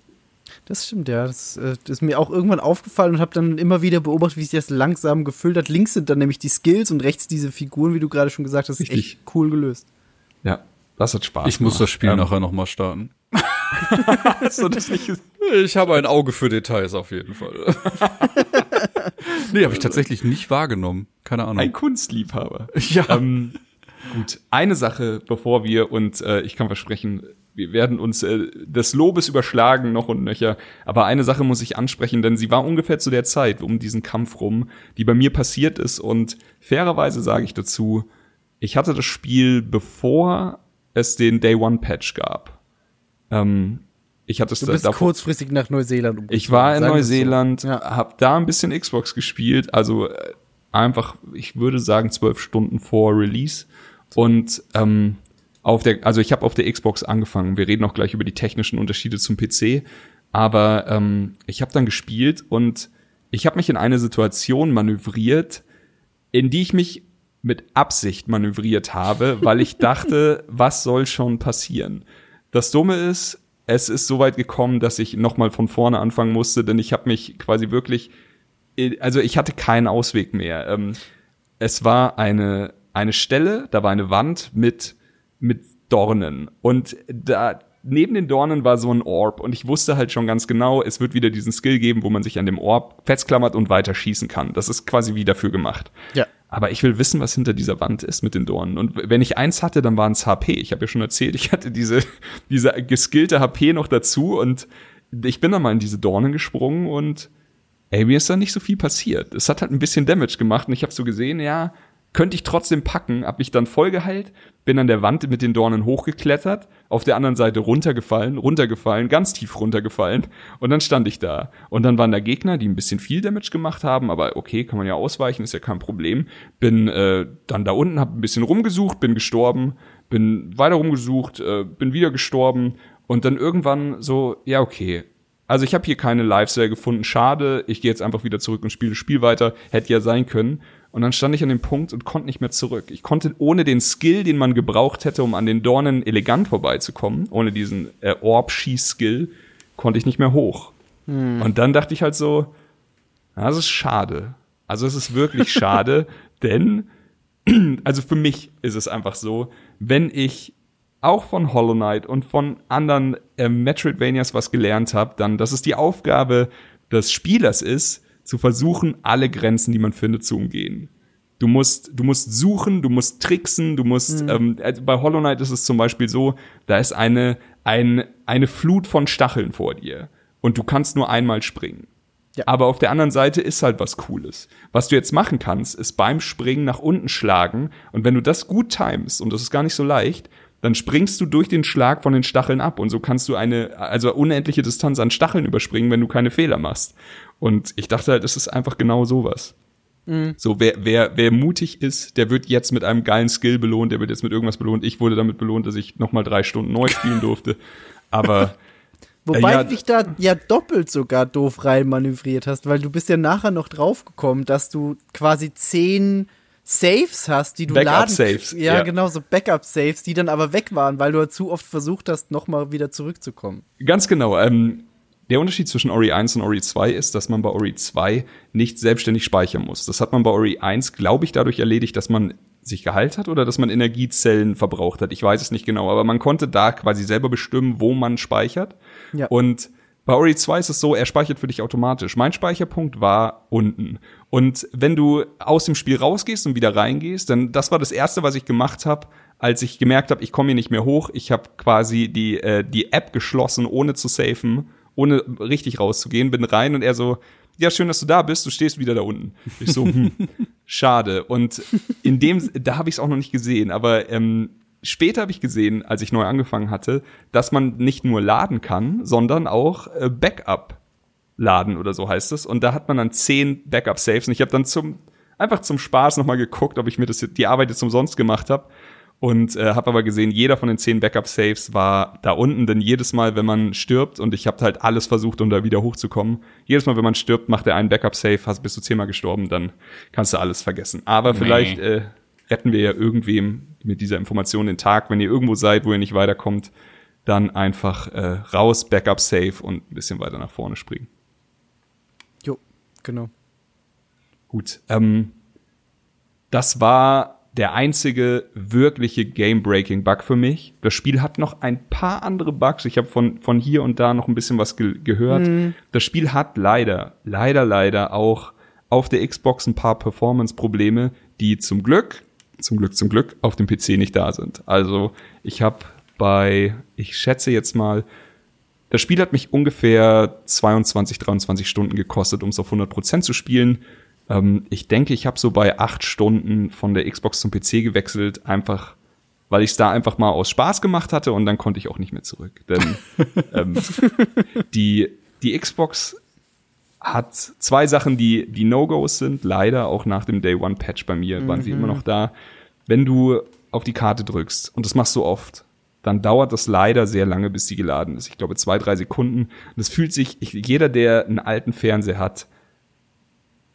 Das stimmt, ja. Das, äh, das ist mir auch irgendwann aufgefallen und habe dann immer wieder beobachtet, wie sich das langsam gefüllt hat. Links sind dann nämlich die Skills und rechts diese Figuren, wie du gerade schon gesagt hast. Richtig. Echt cool gelöst. Ja, das hat Spaß. Ich gemacht. muss das Spiel ähm, nachher nochmal starten. Hast du das nicht ich habe ein Auge für Details auf jeden Fall. nee, habe ich tatsächlich nicht wahrgenommen. Keine Ahnung. Ein Kunstliebhaber. Ja. Ähm, gut, eine Sache, bevor wir, und äh, ich kann versprechen, wir werden uns äh, des Lobes überschlagen noch und nöcher. Aber eine Sache muss ich ansprechen, denn sie war ungefähr zu der Zeit um diesen Kampf rum, die bei mir passiert ist. Und fairerweise sage ich dazu, ich hatte das Spiel, bevor es den Day One Patch gab. Ähm, ich hatte es du bist davor, kurzfristig nach Neuseeland Ich war in Neuseeland, so. ja. habe da ein bisschen Xbox gespielt, also äh, einfach, ich würde sagen, zwölf Stunden vor Release. Und ähm, auf der, also ich habe auf der Xbox angefangen. Wir reden auch gleich über die technischen Unterschiede zum PC. Aber ähm, ich habe dann gespielt und ich habe mich in eine Situation manövriert, in die ich mich mit Absicht manövriert habe, weil ich dachte, was soll schon passieren? Das Dumme ist, es ist so weit gekommen, dass ich nochmal von vorne anfangen musste, denn ich habe mich quasi wirklich, also ich hatte keinen Ausweg mehr. Ähm, es war eine, eine Stelle, da war eine Wand mit, mit Dornen und da, neben den Dornen war so ein Orb und ich wusste halt schon ganz genau, es wird wieder diesen Skill geben, wo man sich an dem Orb festklammert und weiter schießen kann. Das ist quasi wie dafür gemacht. Ja. Aber ich will wissen, was hinter dieser Wand ist mit den Dornen. Und wenn ich eins hatte, dann waren es HP. Ich habe ja schon erzählt, ich hatte diese, diese geskillte HP noch dazu und ich bin dann mal in diese Dornen gesprungen und ey, mir ist da nicht so viel passiert. Es hat halt ein bisschen Damage gemacht und ich habe so gesehen, ja, könnte ich trotzdem packen, hab mich dann vollgeheilt, bin an der Wand mit den Dornen hochgeklettert, auf der anderen Seite runtergefallen, runtergefallen, ganz tief runtergefallen und dann stand ich da. Und dann waren da Gegner, die ein bisschen viel Damage gemacht haben, aber okay, kann man ja ausweichen, ist ja kein Problem. Bin äh, dann da unten, hab ein bisschen rumgesucht, bin gestorben, bin weiter rumgesucht, äh, bin wieder gestorben und dann irgendwann so, ja okay, also ich habe hier keine Lifestyle gefunden, schade, ich gehe jetzt einfach wieder zurück und spiele das Spiel weiter, hätte ja sein können. Und dann stand ich an dem Punkt und konnte nicht mehr zurück. Ich konnte ohne den Skill, den man gebraucht hätte, um an den Dornen elegant vorbeizukommen, ohne diesen äh, Orb-Schieß-Skill, konnte ich nicht mehr hoch. Hm. Und dann dachte ich halt so, das ist schade. Also es ist wirklich schade, denn, also für mich ist es einfach so, wenn ich auch von Hollow Knight und von anderen äh, Metroidvanias was gelernt habe, dann, dass es die Aufgabe des Spielers ist, zu versuchen, alle Grenzen, die man findet, zu umgehen. Du musst, du musst suchen, du musst tricksen, du musst, mhm. ähm, also bei Hollow Knight ist es zum Beispiel so, da ist eine, ein, eine Flut von Stacheln vor dir und du kannst nur einmal springen. Ja. Aber auf der anderen Seite ist halt was Cooles. Was du jetzt machen kannst, ist beim Springen nach unten schlagen und wenn du das gut timest, und das ist gar nicht so leicht, dann springst du durch den Schlag von den Stacheln ab und so kannst du eine, also unendliche Distanz an Stacheln überspringen, wenn du keine Fehler machst. Und ich dachte halt, es ist einfach genau sowas. Mhm. So, wer, wer, wer mutig ist, der wird jetzt mit einem geilen Skill belohnt, der wird jetzt mit irgendwas belohnt. Ich wurde damit belohnt, dass ich nochmal drei Stunden neu spielen durfte. Aber Wobei ja, du dich da ja doppelt sogar doof rein manövriert hast, weil du bist ja nachher noch draufgekommen, dass du quasi zehn Saves hast, die du Backup laden Saves. Ja, ja, genau, so Backup Saves, die dann aber weg waren, weil du halt zu oft versucht hast, nochmal wieder zurückzukommen. Ganz genau. Ähm, der Unterschied zwischen Ori 1 und Ori 2 ist, dass man bei Ori 2 nicht selbstständig speichern muss. Das hat man bei Ori 1, glaube ich, dadurch erledigt, dass man sich geheilt hat oder dass man Energiezellen verbraucht hat. Ich weiß es nicht genau, aber man konnte da quasi selber bestimmen, wo man speichert. Ja. Und bei Ori 2 ist es so, er speichert für dich automatisch. Mein Speicherpunkt war unten. Und wenn du aus dem Spiel rausgehst und wieder reingehst, dann das war das erste, was ich gemacht habe, als ich gemerkt habe, ich komme hier nicht mehr hoch. Ich habe quasi die äh, die App geschlossen, ohne zu safen, ohne richtig rauszugehen, bin rein und er so, ja schön, dass du da bist. Du stehst wieder da unten. Ich so, hm, schade. Und in dem, da habe ich es auch noch nicht gesehen, aber ähm, Später habe ich gesehen, als ich neu angefangen hatte, dass man nicht nur laden kann, sondern auch äh, Backup laden oder so heißt es. Und da hat man dann zehn Backup-Saves. Und ich habe dann zum einfach zum Spaß nochmal geguckt, ob ich mir das, die Arbeit jetzt umsonst gemacht habe und äh, habe aber gesehen, jeder von den zehn Backup-Saves war da unten, denn jedes Mal, wenn man stirbt, und ich habe halt alles versucht, um da wieder hochzukommen, jedes Mal, wenn man stirbt, macht er einen Backup-Save, hast bist du zehnmal gestorben, dann kannst du alles vergessen. Aber nee. vielleicht äh, retten wir ja irgendwem mit dieser Information den Tag, wenn ihr irgendwo seid, wo ihr nicht weiterkommt, dann einfach äh, raus, Backup-Save und ein bisschen weiter nach vorne springen. Jo, genau. Gut, ähm, das war der einzige wirkliche Game-Breaking-Bug für mich. Das Spiel hat noch ein paar andere Bugs. Ich habe von, von hier und da noch ein bisschen was ge gehört. Mhm. Das Spiel hat leider, leider, leider auch auf der Xbox ein paar Performance-Probleme, die zum Glück, zum Glück, zum Glück auf dem PC nicht da sind. Also ich habe bei, ich schätze jetzt mal, das Spiel hat mich ungefähr 22, 23 Stunden gekostet, um es auf 100% zu spielen. Ähm, ich denke, ich habe so bei acht Stunden von der Xbox zum PC gewechselt, einfach weil ich es da einfach mal aus Spaß gemacht hatte und dann konnte ich auch nicht mehr zurück. Denn ähm, die, die Xbox hat zwei Sachen, die, die No-Gos sind, leider auch nach dem Day One Patch bei mir waren mhm. sie immer noch da. Wenn du auf die Karte drückst, und das machst du oft, dann dauert das leider sehr lange, bis sie geladen ist. Ich glaube zwei, drei Sekunden. Und es fühlt sich, ich, jeder, der einen alten Fernseher hat,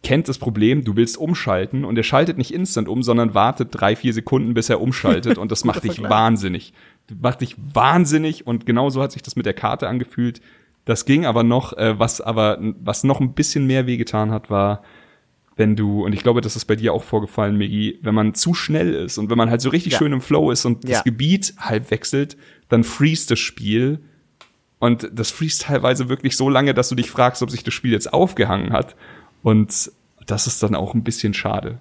kennt das Problem, du willst umschalten und er schaltet nicht instant um, sondern wartet drei, vier Sekunden, bis er umschaltet und das macht dich wahnsinnig. Das macht dich wahnsinnig und genauso hat sich das mit der Karte angefühlt. Das ging aber noch, äh, was aber, was noch ein bisschen mehr wehgetan hat, war, wenn du, und ich glaube, das ist bei dir auch vorgefallen, Migi, wenn man zu schnell ist und wenn man halt so richtig ja. schön im Flow ist und ja. das Gebiet halb wechselt, dann freest das Spiel und das freest teilweise wirklich so lange, dass du dich fragst, ob sich das Spiel jetzt aufgehangen hat. Und das ist dann auch ein bisschen schade.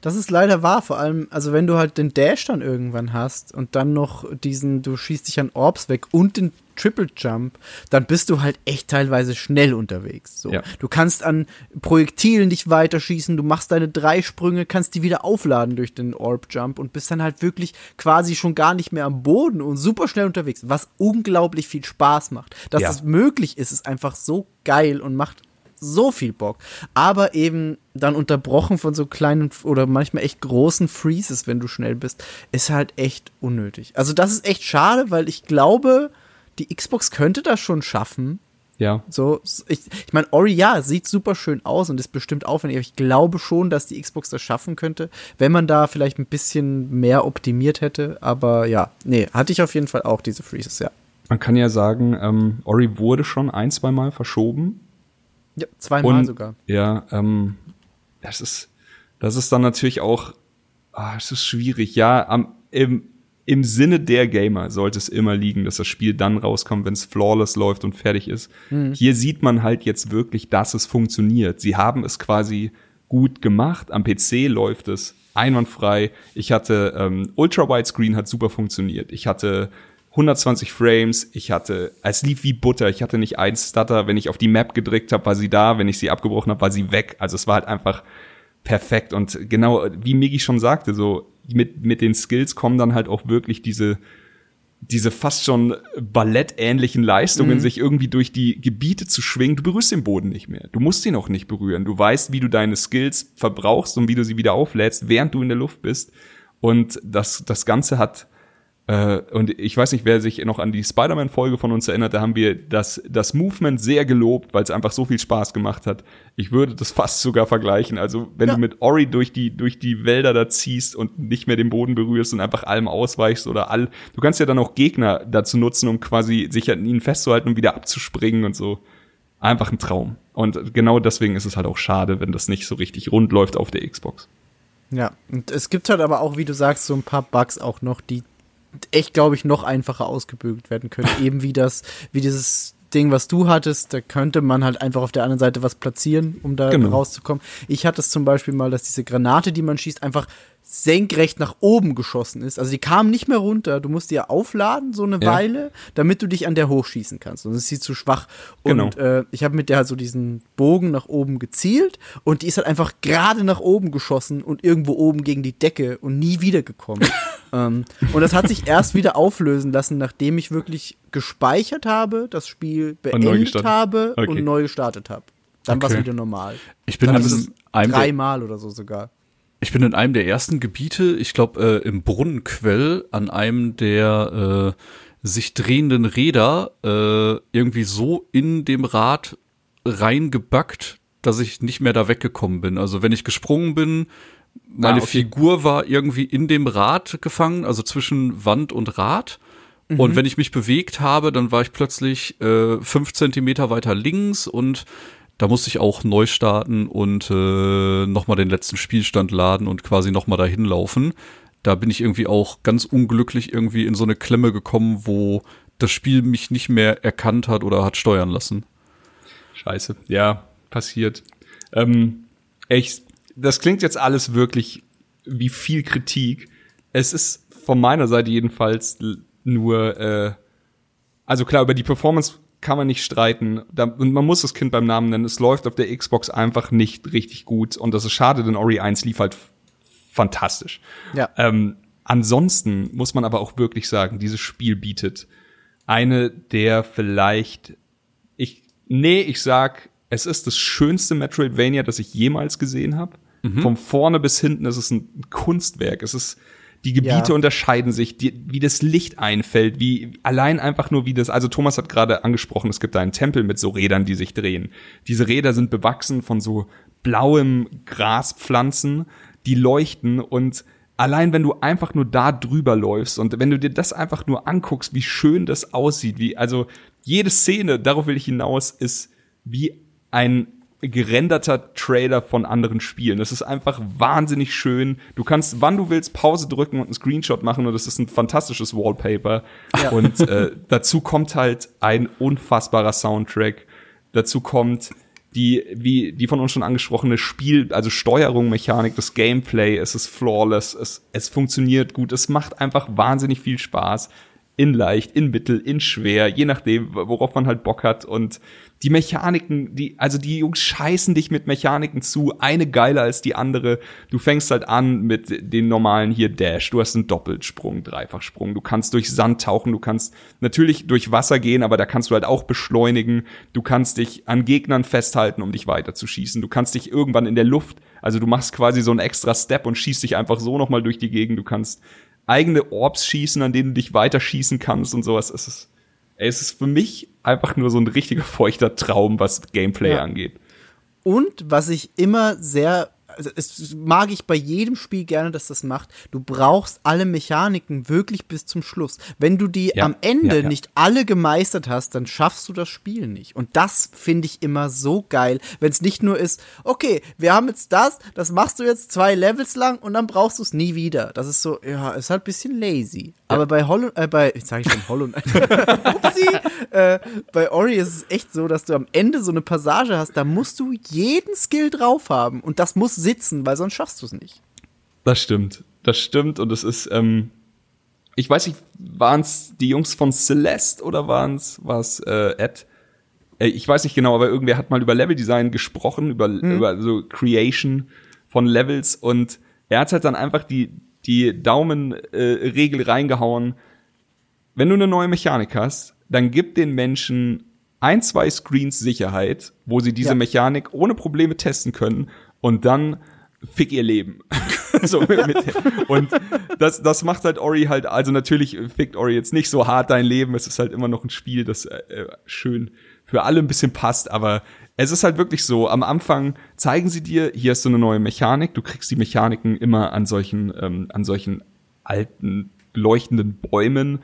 Das ist leider wahr, vor allem, also wenn du halt den Dash dann irgendwann hast und dann noch diesen, du schießt dich an Orbs weg und den Triple Jump, dann bist du halt echt teilweise schnell unterwegs. So. Ja. Du kannst an Projektilen dich weiterschießen, du machst deine drei Sprünge, kannst die wieder aufladen durch den Orb Jump und bist dann halt wirklich quasi schon gar nicht mehr am Boden und super schnell unterwegs, was unglaublich viel Spaß macht. Dass ja. das möglich ist, ist einfach so geil und macht so viel Bock. Aber eben dann unterbrochen von so kleinen oder manchmal echt großen Freezes, wenn du schnell bist, ist halt echt unnötig. Also das ist echt schade, weil ich glaube, die Xbox könnte das schon schaffen. Ja. So, ich, ich meine, Ori, ja, sieht super schön aus und ist bestimmt aufwendig, aber ich glaube schon, dass die Xbox das schaffen könnte, wenn man da vielleicht ein bisschen mehr optimiert hätte. Aber ja, nee, hatte ich auf jeden Fall auch diese Freezes, ja. Man kann ja sagen, ähm, Ori wurde schon ein, zwei Mal verschoben ja, zweimal und, sogar. Ja, ähm, das ist, das ist dann natürlich auch, ah, es ist schwierig. Ja, am, im, im Sinne der Gamer sollte es immer liegen, dass das Spiel dann rauskommt, wenn es flawless läuft und fertig ist. Mhm. Hier sieht man halt jetzt wirklich, dass es funktioniert. Sie haben es quasi gut gemacht. Am PC läuft es einwandfrei. Ich hatte ähm, Ultra Widescreen hat super funktioniert. Ich hatte 120 Frames, ich hatte, es lief wie Butter, ich hatte nicht ein Stutter, wenn ich auf die Map gedrückt habe, war sie da, wenn ich sie abgebrochen habe, war sie weg. Also es war halt einfach perfekt und genau, wie Migi schon sagte, so mit, mit den Skills kommen dann halt auch wirklich diese, diese fast schon ballettähnlichen Leistungen, mhm. sich irgendwie durch die Gebiete zu schwingen. Du berührst den Boden nicht mehr. Du musst ihn auch nicht berühren. Du weißt, wie du deine Skills verbrauchst und wie du sie wieder auflädst, während du in der Luft bist. Und das, das Ganze hat äh, und ich weiß nicht, wer sich noch an die Spider-Man-Folge von uns erinnert, da haben wir das, das Movement sehr gelobt, weil es einfach so viel Spaß gemacht hat. Ich würde das fast sogar vergleichen. Also, wenn ja. du mit Ori durch die, durch die Wälder da ziehst und nicht mehr den Boden berührst und einfach allem ausweichst oder all, du kannst ja dann auch Gegner dazu nutzen, um quasi sich an ihnen festzuhalten und wieder abzuspringen und so. Einfach ein Traum. Und genau deswegen ist es halt auch schade, wenn das nicht so richtig rund läuft auf der Xbox. Ja, und es gibt halt aber auch, wie du sagst, so ein paar Bugs auch noch, die echt, glaube ich, noch einfacher ausgebügelt werden können. Eben wie das, wie dieses Ding, was du hattest, da könnte man halt einfach auf der anderen Seite was platzieren, um da genau. rauszukommen. Ich hatte es zum Beispiel mal, dass diese Granate, die man schießt, einfach senkrecht nach oben geschossen ist. Also die kam nicht mehr runter. Du musst die ja aufladen, so eine ja. Weile, damit du dich an der hochschießen kannst. Sonst ist sie zu schwach. Genau. Und äh, ich habe mit der halt so diesen Bogen nach oben gezielt und die ist halt einfach gerade nach oben geschossen und irgendwo oben gegen die Decke und nie wiedergekommen. ähm, und das hat sich erst wieder auflösen lassen, nachdem ich wirklich gespeichert habe, das Spiel beendet habe okay. und neu gestartet habe. Dann okay. war es wieder normal. Ich bin dann dreimal oder so sogar. Ich bin in einem der ersten Gebiete, ich glaube äh, im Brunnenquell, an einem der äh, sich drehenden Räder äh, irgendwie so in dem Rad reingebackt, dass ich nicht mehr da weggekommen bin. Also wenn ich gesprungen bin, meine ah, okay. Figur war irgendwie in dem Rad gefangen, also zwischen Wand und Rad. Mhm. Und wenn ich mich bewegt habe, dann war ich plötzlich äh, fünf Zentimeter weiter links und da musste ich auch neu starten und äh, nochmal den letzten Spielstand laden und quasi nochmal dahin laufen. Da bin ich irgendwie auch ganz unglücklich irgendwie in so eine Klemme gekommen, wo das Spiel mich nicht mehr erkannt hat oder hat steuern lassen. Scheiße. Ja, passiert. Ähm, echt, das klingt jetzt alles wirklich wie viel Kritik. Es ist von meiner Seite jedenfalls nur, äh, also klar, über die Performance kann man nicht streiten. Da, und man muss das Kind beim Namen nennen. Es läuft auf der Xbox einfach nicht richtig gut. Und das ist schade, denn Ori 1 lief halt fantastisch. Ja. Ähm, ansonsten muss man aber auch wirklich sagen, dieses Spiel bietet eine der vielleicht, ich, nee, ich sag, es ist das schönste Metroidvania, das ich jemals gesehen habe. Mhm. Von vorne bis hinten ist es ein Kunstwerk. Es ist, die Gebiete ja. unterscheiden sich, die, wie das Licht einfällt, wie allein einfach nur wie das, also Thomas hat gerade angesprochen, es gibt da einen Tempel mit so Rädern, die sich drehen. Diese Räder sind bewachsen von so blauem Graspflanzen, die leuchten und allein wenn du einfach nur da drüber läufst und wenn du dir das einfach nur anguckst, wie schön das aussieht, wie, also jede Szene, darauf will ich hinaus, ist wie ein gerenderter Trailer von anderen Spielen. Das ist einfach wahnsinnig schön. Du kannst, wann du willst, Pause drücken und einen Screenshot machen und das ist ein fantastisches Wallpaper. Ja. Und äh, dazu kommt halt ein unfassbarer Soundtrack. Dazu kommt die, wie die von uns schon angesprochene Spiel, also Steuerung, Mechanik, das Gameplay, es ist flawless, es, es funktioniert gut, es macht einfach wahnsinnig viel Spaß. In leicht, in mittel, in schwer, je nachdem, worauf man halt Bock hat. Und die Mechaniken, die, also die Jungs scheißen dich mit Mechaniken zu, eine geiler als die andere. Du fängst halt an mit den normalen hier Dash. Du hast einen Doppelsprung, Dreifachsprung. Du kannst durch Sand tauchen. Du kannst natürlich durch Wasser gehen, aber da kannst du halt auch beschleunigen. Du kannst dich an Gegnern festhalten, um dich weiterzuschießen. Du kannst dich irgendwann in der Luft, also du machst quasi so einen extra Step und schießt dich einfach so nochmal durch die Gegend. Du kannst eigene Orbs schießen, an denen du dich weiterschießen kannst und sowas. Es ist es ist für mich einfach nur so ein richtiger feuchter Traum, was Gameplay ja. angeht. Und was ich immer sehr also es mag ich bei jedem Spiel gerne, dass das macht. Du brauchst alle Mechaniken wirklich bis zum Schluss. Wenn du die ja, am Ende ja, ja. nicht alle gemeistert hast, dann schaffst du das Spiel nicht. Und das finde ich immer so geil, wenn es nicht nur ist, okay, wir haben jetzt das, das machst du jetzt zwei Levels lang und dann brauchst du es nie wieder. Das ist so, ja, ist halt ein bisschen lazy. Aber bei Hollow, äh, bei, jetzt sage ich schon Hollow Upsi, äh, bei Ori ist es echt so, dass du am Ende so eine Passage hast, da musst du jeden Skill drauf haben und das muss sitzen, weil sonst schaffst du es nicht. Das stimmt. Das stimmt und es ist, ähm, ich weiß nicht, waren es die Jungs von Celeste oder waren es was äh, Ed? Äh, ich weiß nicht genau, aber irgendwer hat mal über Leveldesign gesprochen, über, hm. über so Creation von Levels und er hat halt dann einfach die die Daumenregel äh, reingehauen. Wenn du eine neue Mechanik hast, dann gib den Menschen ein, zwei Screens Sicherheit, wo sie diese ja. Mechanik ohne Probleme testen können und dann fick ihr Leben. so mit, und das, das macht halt Ori halt, also natürlich fickt Ori jetzt nicht so hart dein Leben, es ist halt immer noch ein Spiel, das äh, äh, schön für alle ein bisschen passt, aber es ist halt wirklich so, am Anfang zeigen sie dir, hier ist so eine neue Mechanik, du kriegst die Mechaniken immer an solchen, ähm, an solchen alten, leuchtenden Bäumen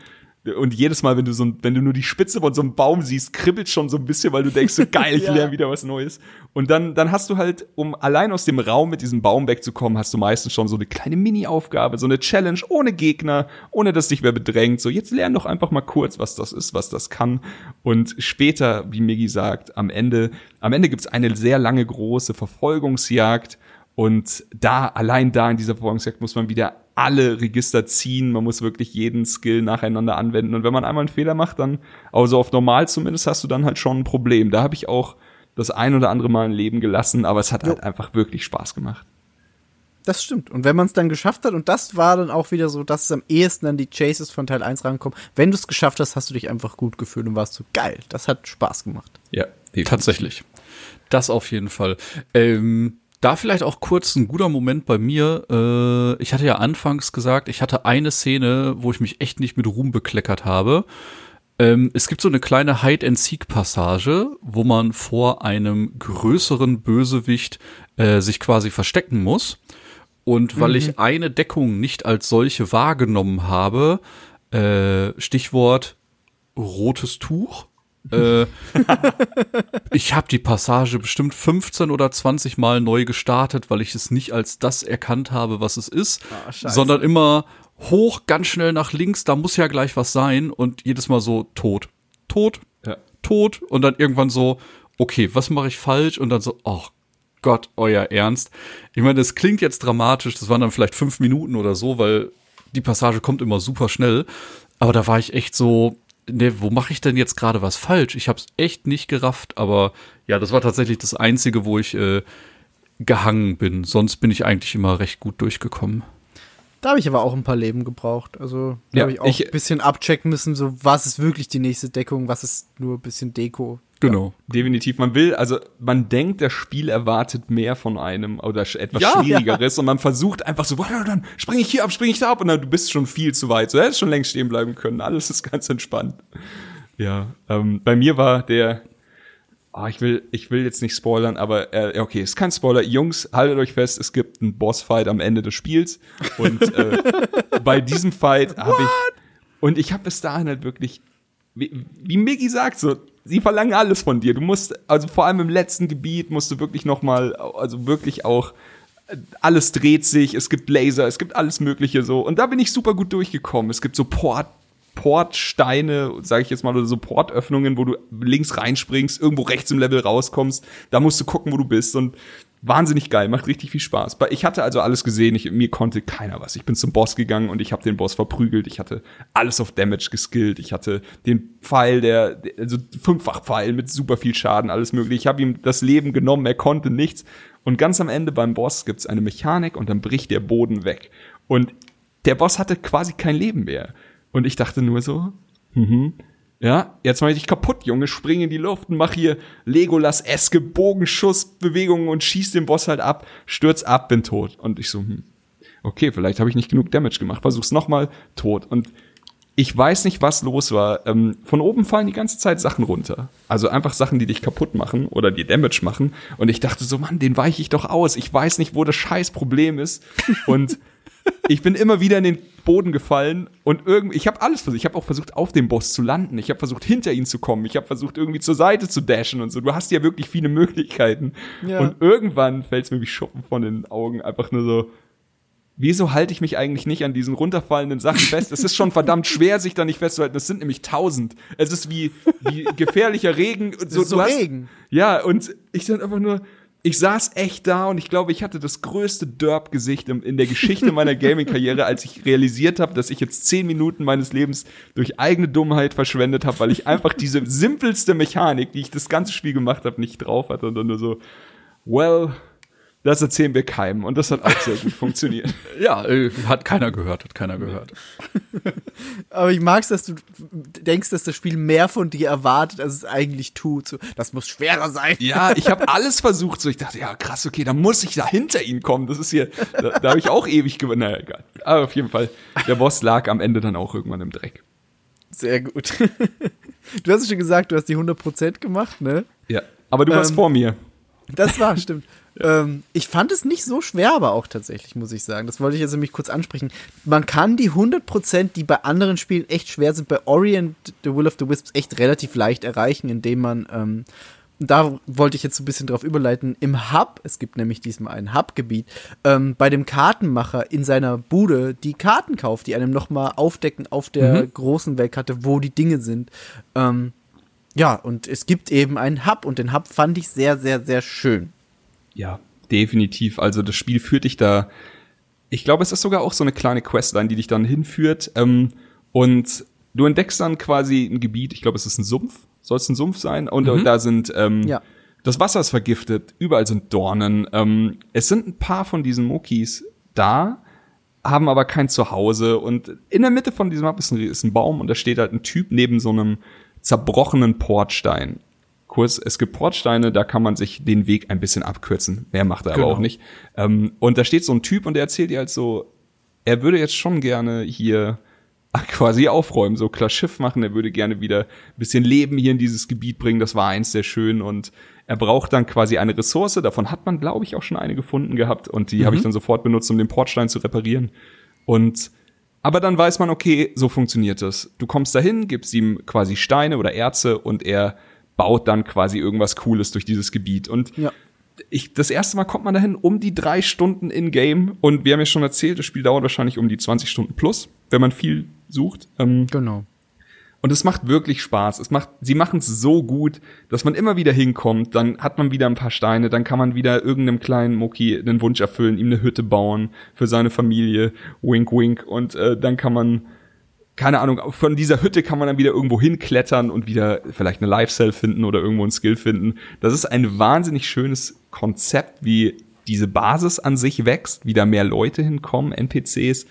und jedes Mal, wenn du so, wenn du nur die Spitze von so einem Baum siehst, kribbelt schon so ein bisschen, weil du denkst, so geil, ich ja. lerne wieder was Neues. Und dann, dann hast du halt, um allein aus dem Raum mit diesem Baum wegzukommen, hast du meistens schon so eine kleine Mini-Aufgabe, so eine Challenge ohne Gegner, ohne dass dich wer bedrängt. So, jetzt lern doch einfach mal kurz, was das ist, was das kann. Und später, wie Miggy sagt, am Ende, am Ende gibt's eine sehr lange große Verfolgungsjagd. Und da, allein da in dieser Verfolgungsjagd muss man wieder alle Register ziehen. Man muss wirklich jeden Skill nacheinander anwenden. Und wenn man einmal einen Fehler macht, dann, also auf normal zumindest, hast du dann halt schon ein Problem. Da habe ich auch das ein oder andere Mal ein Leben gelassen, aber es hat jo. halt einfach wirklich Spaß gemacht. Das stimmt. Und wenn man es dann geschafft hat, und das war dann auch wieder so, dass es am ehesten an die Chases von Teil 1 rankommt, wenn du es geschafft hast, hast du dich einfach gut gefühlt und warst so geil. Das hat Spaß gemacht. Ja, tatsächlich. Das auf jeden Fall. Ähm, Da vielleicht auch kurz ein guter Moment bei mir. Äh, ich hatte ja anfangs gesagt, ich hatte eine Szene, wo ich mich echt nicht mit Ruhm bekleckert habe. Ähm, es gibt so eine kleine Hide-and-Seek-Passage, wo man vor einem größeren Bösewicht äh, sich quasi verstecken muss. Und weil mhm. ich eine Deckung nicht als solche wahrgenommen habe, äh, Stichwort rotes Tuch, äh, ich habe die Passage bestimmt 15 oder 20 Mal neu gestartet, weil ich es nicht als das erkannt habe, was es ist, ah, sondern immer hoch, ganz schnell nach links, da muss ja gleich was sein und jedes Mal so tot, tot, ja. tot und dann irgendwann so, okay, was mache ich falsch und dann so, ach oh Gott, euer Ernst. Ich meine, das klingt jetzt dramatisch, das waren dann vielleicht fünf Minuten oder so, weil die Passage kommt immer super schnell, aber da war ich echt so, ne, wo mache ich denn jetzt gerade was falsch? Ich habe es echt nicht gerafft, aber ja, das war tatsächlich das Einzige, wo ich äh, gehangen bin. Sonst bin ich eigentlich immer recht gut durchgekommen. Da habe ich aber auch ein paar Leben gebraucht. Also da ja, habe ich auch ich, ein bisschen abchecken müssen, so was ist wirklich die nächste Deckung, was ist nur ein bisschen Deko. Genau. Ja. Definitiv. Man will, also man denkt, das Spiel erwartet mehr von einem oder etwas ja, Schwierigeres ja. und man versucht einfach so, dann springe ich hier ab, springe ich da ab und dann du bist schon viel zu weit. So, hättest schon längst stehen bleiben können. Alles ist ganz entspannt. Ja, ähm, bei mir war der oh, ich will, ich will jetzt nicht spoilern, aber äh, okay, es ist kein Spoiler. Jungs, haltet euch fest, es gibt einen Bossfight am Ende des Spiels. Und äh, bei diesem Fight habe ich. Und ich habe bis dahin halt wirklich, wie, wie Miggy sagt, so, sie verlangen alles von dir. Du musst, also vor allem im letzten Gebiet musst du wirklich noch mal, also wirklich auch alles dreht sich, es gibt Laser, es gibt alles Mögliche so. Und da bin ich super gut durchgekommen. Es gibt so Port, Portsteine, sage ich jetzt mal, oder so Portöffnungen, wo du links reinspringst, irgendwo rechts im Level rauskommst. Da musst du gucken, wo du bist. Und wahnsinnig geil, macht richtig viel Spaß. Ich hatte also alles gesehen, ich, mir konnte keiner was. Ich bin zum Boss gegangen und ich habe den Boss verprügelt. Ich hatte alles auf Damage geskillt. Ich hatte den Pfeil, der, also fünffach Pfeil mit super viel Schaden, alles mögliche. Ich habe ihm das Leben genommen, er konnte nichts. Und ganz am Ende beim Boss gibt's eine Mechanik und dann bricht der Boden weg. Und der Boss hatte quasi kein Leben mehr. Und ich dachte nur so, mhm. Ja, jetzt mach ich dich kaputt, Junge, spring in die Luft und mach hier Legolas-eske Bogenschussbewegungen und schieß den Boss halt ab, stürz ab, bin tot. Und ich so, hm, okay, vielleicht habe ich nicht genug Damage gemacht, versuch's nochmal, tot. Und ich weiß nicht, was los war. Ähm, von oben fallen die ganze Zeit Sachen runter. Also einfach Sachen, die dich kaputt machen oder die Damage machen. Und ich dachte so, Mann, den weiche ich doch aus. Ich weiß nicht, wo das Scheißproblem ist. Und ich bin immer wieder in den Boden gefallen und irgendwie, ich habe alles versucht. Ich habe auch versucht, auf dem Boss zu landen. Ich habe versucht, hinter ihn zu kommen. Ich habe versucht, irgendwie zur Seite zu dashen und so. Du hast ja wirklich viele Möglichkeiten. Ja. Und irgendwann fällt es mir wie Schuppen von den Augen. Einfach nur so, wieso halte ich mich eigentlich nicht an diesen runterfallenden Sachen fest? Es ist schon verdammt schwer, sich da nicht festzuhalten. Es sind nämlich tausend. Es ist wie, wie gefährlicher Regen. So, so Regen. ja, und ich dann einfach nur, ich saß echt da und ich glaube, ich hatte das größte Derp-Gesicht in der Geschichte meiner Gaming-Karriere, als ich realisiert habe, dass ich jetzt zehn Minuten meines Lebens durch eigene Dummheit verschwendet habe, weil ich einfach diese simpelste Mechanik, die ich das ganze Spiel gemacht habe, nicht drauf hatte und dann nur so, well, das erzählen wir keinem. Und das hat auch sehr gut funktioniert. Ja, äh, hat keiner gehört, hat keiner gehört. Aber ich mag es, dass du denkst, dass das Spiel mehr von dir erwartet, als es eigentlich tut. So, das muss schwerer sein. Ja, ich habe alles versucht. So, ich dachte, ja, krass, okay, dann muss ich da hinter ihn kommen. Das ist hier, da, da habe ich auch ewig gewonnen. Naja, egal. Aber auf jeden Fall, der Boss lag am Ende dann auch irgendwann im Dreck. Sehr gut. Du hast schon gesagt, du hast die 100% gemacht, ne? Ja, aber du warst ähm, vor mir. Das war, stimmt. Ähm, ich fand es nicht so schwer, aber auch tatsächlich, muss ich sagen. Das wollte ich jetzt nämlich kurz ansprechen. Man kann die 100%, die bei anderen Spielen echt schwer sind, bei Ori and The Will of the Wisps echt relativ leicht erreichen, indem man, ähm, da wollte ich jetzt so ein bisschen drauf überleiten, im Hub, es gibt nämlich diesmal ein Hub-Gebiet, ähm, bei dem Kartenmacher in seiner Bude die Karten kauft, die einem nochmal aufdecken auf der mhm. großen Weltkarte, wo die Dinge sind. Ähm, ja, und es gibt eben einen Hub und den Hub fand ich sehr, sehr, sehr schön. Ja, definitiv. Also das Spiel führt dich da. Ich glaube, es ist sogar auch so eine kleine Questline, die dich dann hinführt. Ähm, und du entdeckst dann quasi ein Gebiet, ich glaube, es ist ein Sumpf, soll es ein Sumpf sein? Und, mhm. da sind ähm, ja. das Wasser ist vergiftet, überall sind Dornen. Ähm, es sind ein paar von diesen Mokis da, haben aber kein Zuhause. Und in der Mitte von diesem Map ist ein, ist ein Baum und da steht halt ein Typ neben so einem zerbrochenen Portstein. Kurs. Es gibt Portsteine, da kann man sich den Weg ein bisschen abkürzen. Mehr macht er genau. aber auch nicht. Ähm, und da steht so ein Typ und der erzählt dir halt so, er würde jetzt schon gerne hier quasi aufräumen, so klar Schiff machen. Er würde gerne wieder ein bisschen Leben hier in dieses Gebiet bringen. Das war eins sehr schön und er braucht dann quasi eine Ressource. Davon hat man, glaube ich, auch schon eine gefunden gehabt und die mhm. habe ich dann sofort benutzt, um den Portstein zu reparieren. Und aber dann weiß man, okay, so funktioniert das. Du kommst dahin, gibst ihm quasi Steine oder Erze und er baut dann quasi irgendwas Cooles durch dieses Gebiet. Und ja. ich, das erste Mal kommt man dahin um die drei Stunden in Game und wir haben ja schon erzählt, das Spiel dauert wahrscheinlich um die 20 Stunden plus, wenn man viel sucht. Ähm, genau. Und es macht wirklich Spaß. Es macht, sie machen es so gut, dass man immer wieder hinkommt, dann hat man wieder ein paar Steine, dann kann man wieder irgendeinem kleinen Mucki einen Wunsch erfüllen, ihm eine Hütte bauen für seine Familie, wink wink, und äh, dann kann man, keine Ahnung, von dieser Hütte kann man dann wieder irgendwo hinklettern und wieder vielleicht eine Life-Cell finden oder irgendwo ein Skill finden. Das ist ein wahnsinnig schönes Konzept, wie diese Basis an sich wächst, wieder mehr Leute hinkommen, NPCs,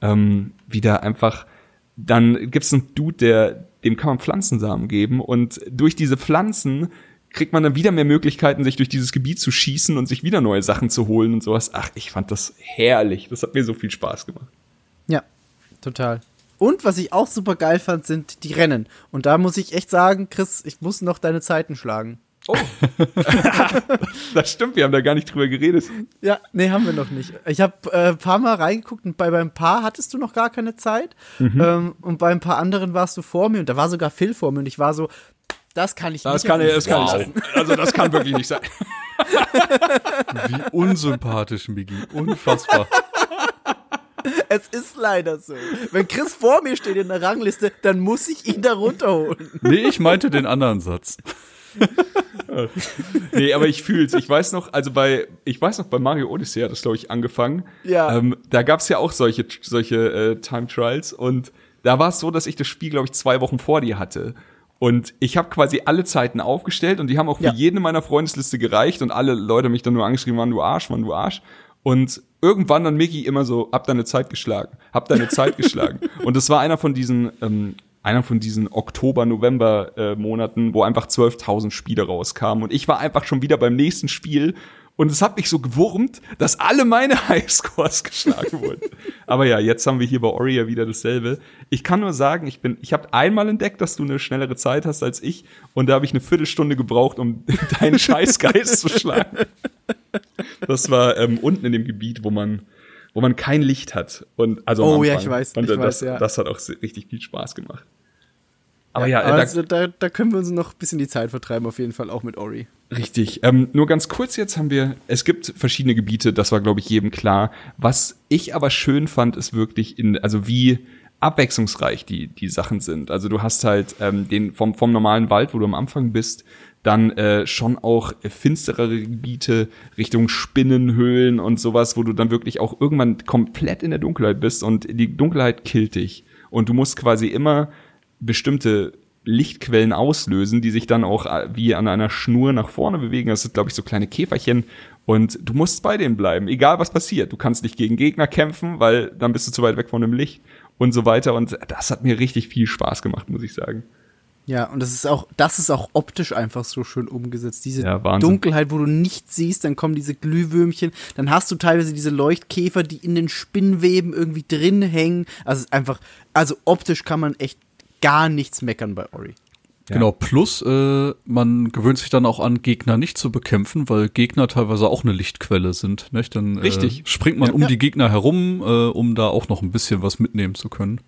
ähm, wieder einfach dann gibt's einen Dude, der, dem kann man Pflanzensamen geben und durch diese Pflanzen kriegt man dann wieder mehr Möglichkeiten, sich durch dieses Gebiet zu schießen und sich wieder neue Sachen zu holen und sowas. Ach, ich fand das herrlich. Das hat mir so viel Spaß gemacht. Ja, total. Und was ich auch super geil fand, sind die Rennen. Und da muss ich echt sagen, Chris, ich muss noch deine Zeiten schlagen. Oh. das stimmt, wir haben da gar nicht drüber geredet. Ja, nee, haben wir noch nicht. Ich habe äh, ein paar Mal reingeguckt und bei beim paar hattest du noch gar keine Zeit. Mhm. Ähm, und bei ein paar anderen warst du vor mir und da war sogar Phil vor mir und ich war so, das kann ich das nicht. Kann, das kann wow. nicht sein. Also das kann wirklich nicht sein. Wie unsympathisch, Migi. Unfassbar. Es ist leider so. Wenn Chris vor mir steht in der Rangliste, dann muss ich ihn da runterholen. Nee, ich meinte den anderen Satz. nee, aber ich fühl's. Ich weiß noch, also bei, ich weiß noch, bei Mario Odyssey hat das, glaube ich, angefangen. Ja. Ähm, da gab's ja auch solche, solche äh, Time Trials und da war es so, dass ich das Spiel, glaube ich, zwei Wochen vor dir hatte. Und ich habe quasi alle Zeiten aufgestellt und die haben auch für ja. jeden in meiner Freundesliste gereicht und alle Leute mich dann nur angeschrieben, Mann, du Arsch, Mann, du Arsch. Und irgendwann dann Mickey immer so, hab deine Zeit geschlagen, hab deine Zeit geschlagen. Und das war einer von diesen ähm, einer von diesen Oktober-November-Monaten, äh, wo einfach 12.000 Spiele rauskamen. Und ich war einfach schon wieder beim nächsten Spiel und es hat mich so gewurmt, dass alle meine Highscores geschlagen wurden. Aber ja, jetzt haben wir hier bei Ori ja wieder dasselbe. Ich kann nur sagen, ich bin, ich habe einmal entdeckt, dass du eine schnellere Zeit hast als ich, und da habe ich eine Viertelstunde gebraucht, um deinen Scheißgeist zu schlagen. Das war ähm, unten in dem Gebiet, wo man wo man kein Licht hat. Und also oh ja, ich weiß. Und ich das, weiß, ja. das hat auch richtig viel Spaß gemacht. Aber ja, ja also da, da, können wir uns noch ein bisschen die Zeit vertreiben, auf jeden Fall auch mit Ori. Richtig. Ähm, nur ganz kurz jetzt haben wir, es gibt verschiedene Gebiete, das war, glaube ich, jedem klar. Was ich aber schön fand, ist wirklich in, also wie abwechslungsreich die, die Sachen sind. Also du hast halt ähm, den vom, vom normalen Wald, wo du am Anfang bist, dann äh, schon auch finsterere Gebiete Richtung Spinnenhöhlen und sowas, wo du dann wirklich auch irgendwann komplett in der Dunkelheit bist und die Dunkelheit killt dich. Und du musst quasi immer bestimmte Lichtquellen auslösen, die sich dann auch äh, wie an einer Schnur nach vorne bewegen. Das sind, glaube ich, so kleine Käferchen. Und du musst bei denen bleiben, egal was passiert. Du kannst nicht gegen Gegner kämpfen, weil dann bist du zu weit weg von dem Licht und so weiter. Und das hat mir richtig viel Spaß gemacht, muss ich sagen. Ja, und das ist auch, das ist auch optisch einfach so schön umgesetzt. Diese ja, Dunkelheit, wo du nichts siehst, dann kommen diese Glühwürmchen, dann hast du teilweise diese Leuchtkäfer, die in den Spinnweben irgendwie drin hängen. Also einfach, also optisch kann man echt gar nichts meckern bei Ori. Ja. Genau, plus äh, man gewöhnt sich dann auch an, Gegner nicht zu bekämpfen, weil Gegner teilweise auch eine Lichtquelle sind. Nicht? Dann äh, springt man ja, um ja. die Gegner herum, äh, um da auch noch ein bisschen was mitnehmen zu können.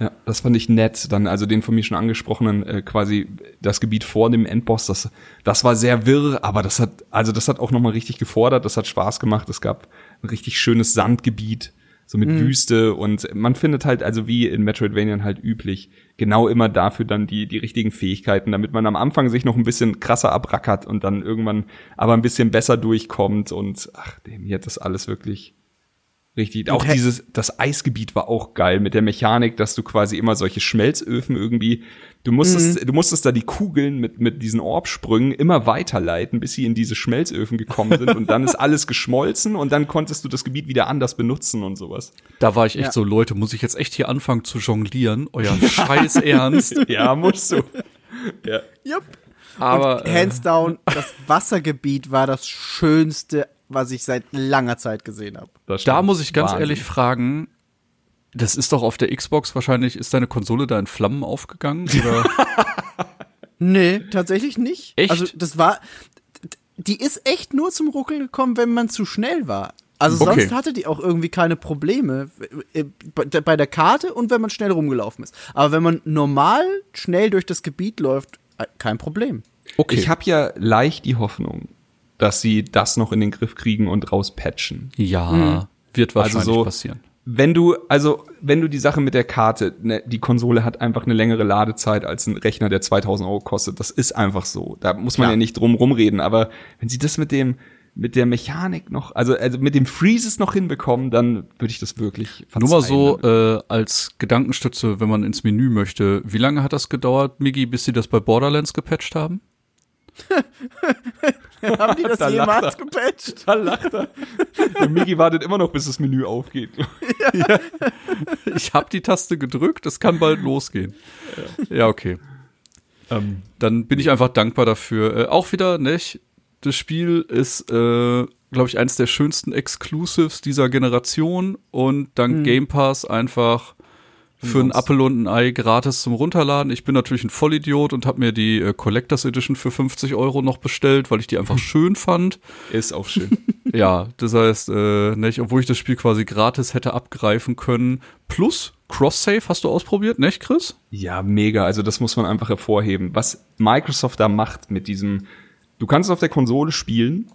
Ja, das fand ich nett. Dann also den von mir schon angesprochenen äh, quasi das Gebiet vor dem Endboss, das das war sehr wirr, aber das hat also das hat auch noch mal richtig gefordert, das hat Spaß gemacht. Es gab ein richtig schönes Sandgebiet, so mit mhm. Wüste und man findet halt also wie in Metroidvania halt üblich genau immer dafür dann die die richtigen Fähigkeiten, damit man am Anfang sich noch ein bisschen krasser abrackert und dann irgendwann aber ein bisschen besser durchkommt und ach, dem hier hat das alles wirklich Richtig. Auch dieses, das Eisgebiet war auch geil mit der Mechanik, dass du quasi immer solche Schmelzöfen irgendwie, du musstest, mhm. du musstest da die Kugeln mit, mit diesen Orbsprüngen immer weiterleiten, bis sie in diese Schmelzöfen gekommen sind und dann ist alles geschmolzen und dann konntest du das Gebiet wieder anders benutzen und sowas. Da war ich echt ja. so, Leute, muss ich jetzt echt hier anfangen zu jonglieren? Euer Scheiß Ernst? ja, musst du. Ja. Yep. Aber und hands down, das Wassergebiet war das schönste, was ich seit langer Zeit gesehen habe. Da muss ich ganz Wahnsinn. ehrlich fragen, das ist doch auf der Xbox wahrscheinlich, ist deine Konsole da in Flammen aufgegangen? Oder? nee, tatsächlich nicht. Echt? Also das war, die ist echt nur zum Ruckeln gekommen, wenn man zu schnell war. Also sonst okay. hatte die auch irgendwie keine Probleme äh, bei der Karte und wenn man schnell rumgelaufen ist. Aber wenn man normal schnell durch das Gebiet läuft, äh, kein Problem. Okay. Ich habe ja leicht die Hoffnung, dass sie das noch in den Griff kriegen und rauspatchen. Ja, mhm. wird wahrscheinlich also so, passieren. Wenn du, also, wenn du die Sache mit der Karte, ne, die Konsole hat einfach eine längere Ladezeit als ein Rechner, der 2000 Euro kostet. Das ist einfach so. Da muss man Klar. ja nicht drum rumreden. Aber wenn sie das mit dem, mit der Mechanik noch, also, also mit dem Freezes noch hinbekommen, dann würde ich das wirklich verzeihen. Nur mal so äh, als Gedankenstütze, wenn man ins Menü möchte. Wie lange hat das gedauert, Migi, bis sie das bei Borderlands gepatcht haben? haben die das da jemals gepatcht? Da lacht er. Der Migi wartet immer noch, bis das Menü aufgeht. Ja. ja. Ich habe die Taste gedrückt, es kann bald losgehen. Ja, ja okay. Ähm, Dann bin ich einfach dankbar dafür. Äh, auch wieder, nicht? das Spiel ist, äh, glaube ich, eines der schönsten Exclusives dieser Generation und dank mhm. Game Pass einfach für ein Apple und ein Ei gratis zum Runterladen. Ich bin natürlich ein Vollidiot und habe mir die äh, Collectors Edition für 50 Euro noch bestellt, weil ich die einfach schön fand. Ist auch schön. ja, das heißt, äh, nicht, obwohl ich das Spiel quasi gratis hätte abgreifen können. Plus Cross-Save hast du ausprobiert, nicht, Chris? Ja, mega. Also das muss man einfach hervorheben. Was Microsoft da macht mit diesem Du kannst es auf der Konsole spielen.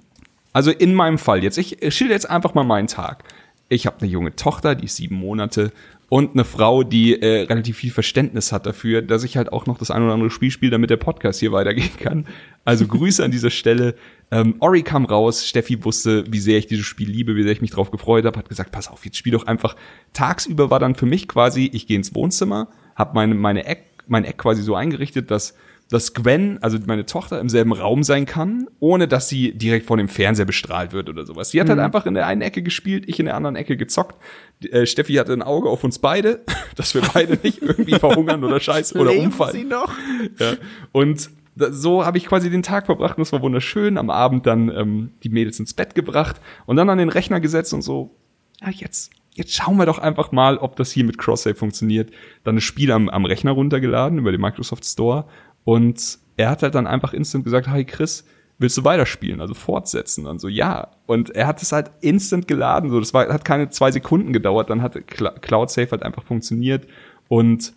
Also in meinem Fall jetzt. Ich schilder jetzt einfach mal meinen Tag. Ich habe eine junge Tochter, die ist sieben Monate und eine Frau, die äh, relativ viel Verständnis hat dafür, dass ich halt auch noch das ein oder andere Spiel spiele, damit der Podcast hier weitergehen kann. Also Grüße an dieser Stelle. Ähm, Ori kam raus, Steffi wusste, wie sehr ich dieses Spiel liebe, wie sehr ich mich drauf gefreut habe, hat gesagt, pass auf, jetzt spiel doch einfach. Tagsüber war dann für mich quasi, ich gehe ins Wohnzimmer, habe meine, meine Eck, mein Eck quasi so eingerichtet, dass dass Gwen, also meine Tochter, im selben Raum sein kann, ohne dass sie direkt vor dem Fernseher bestrahlt wird oder sowas. Sie hat halt mhm. halt einfach in der einen Ecke gespielt, ich in der anderen Ecke gezockt. Äh, Steffi hatte ein Auge auf uns beide, dass wir beide nicht irgendwie verhungern oder scheiße oder Leben umfallen. Sie noch? Ja. Und so habe ich quasi den Tag verbracht und es war wunderschön. Am Abend dann ähm, die Mädels ins Bett gebracht und dann an den Rechner gesetzt und so, ja, jetzt, jetzt schauen wir doch einfach mal, ob das hier mit Cross-Save funktioniert. Dann ein Spiel am, am Rechner runtergeladen über den Microsoft Store und er hat halt dann einfach instant gesagt, hey Chris, willst du weiterspielen, also fortsetzen? Und so, ja. Und er hat es halt instant geladen, so, das war, hat keine zwei Sekunden gedauert, dann hat Cloud Safe halt einfach funktioniert und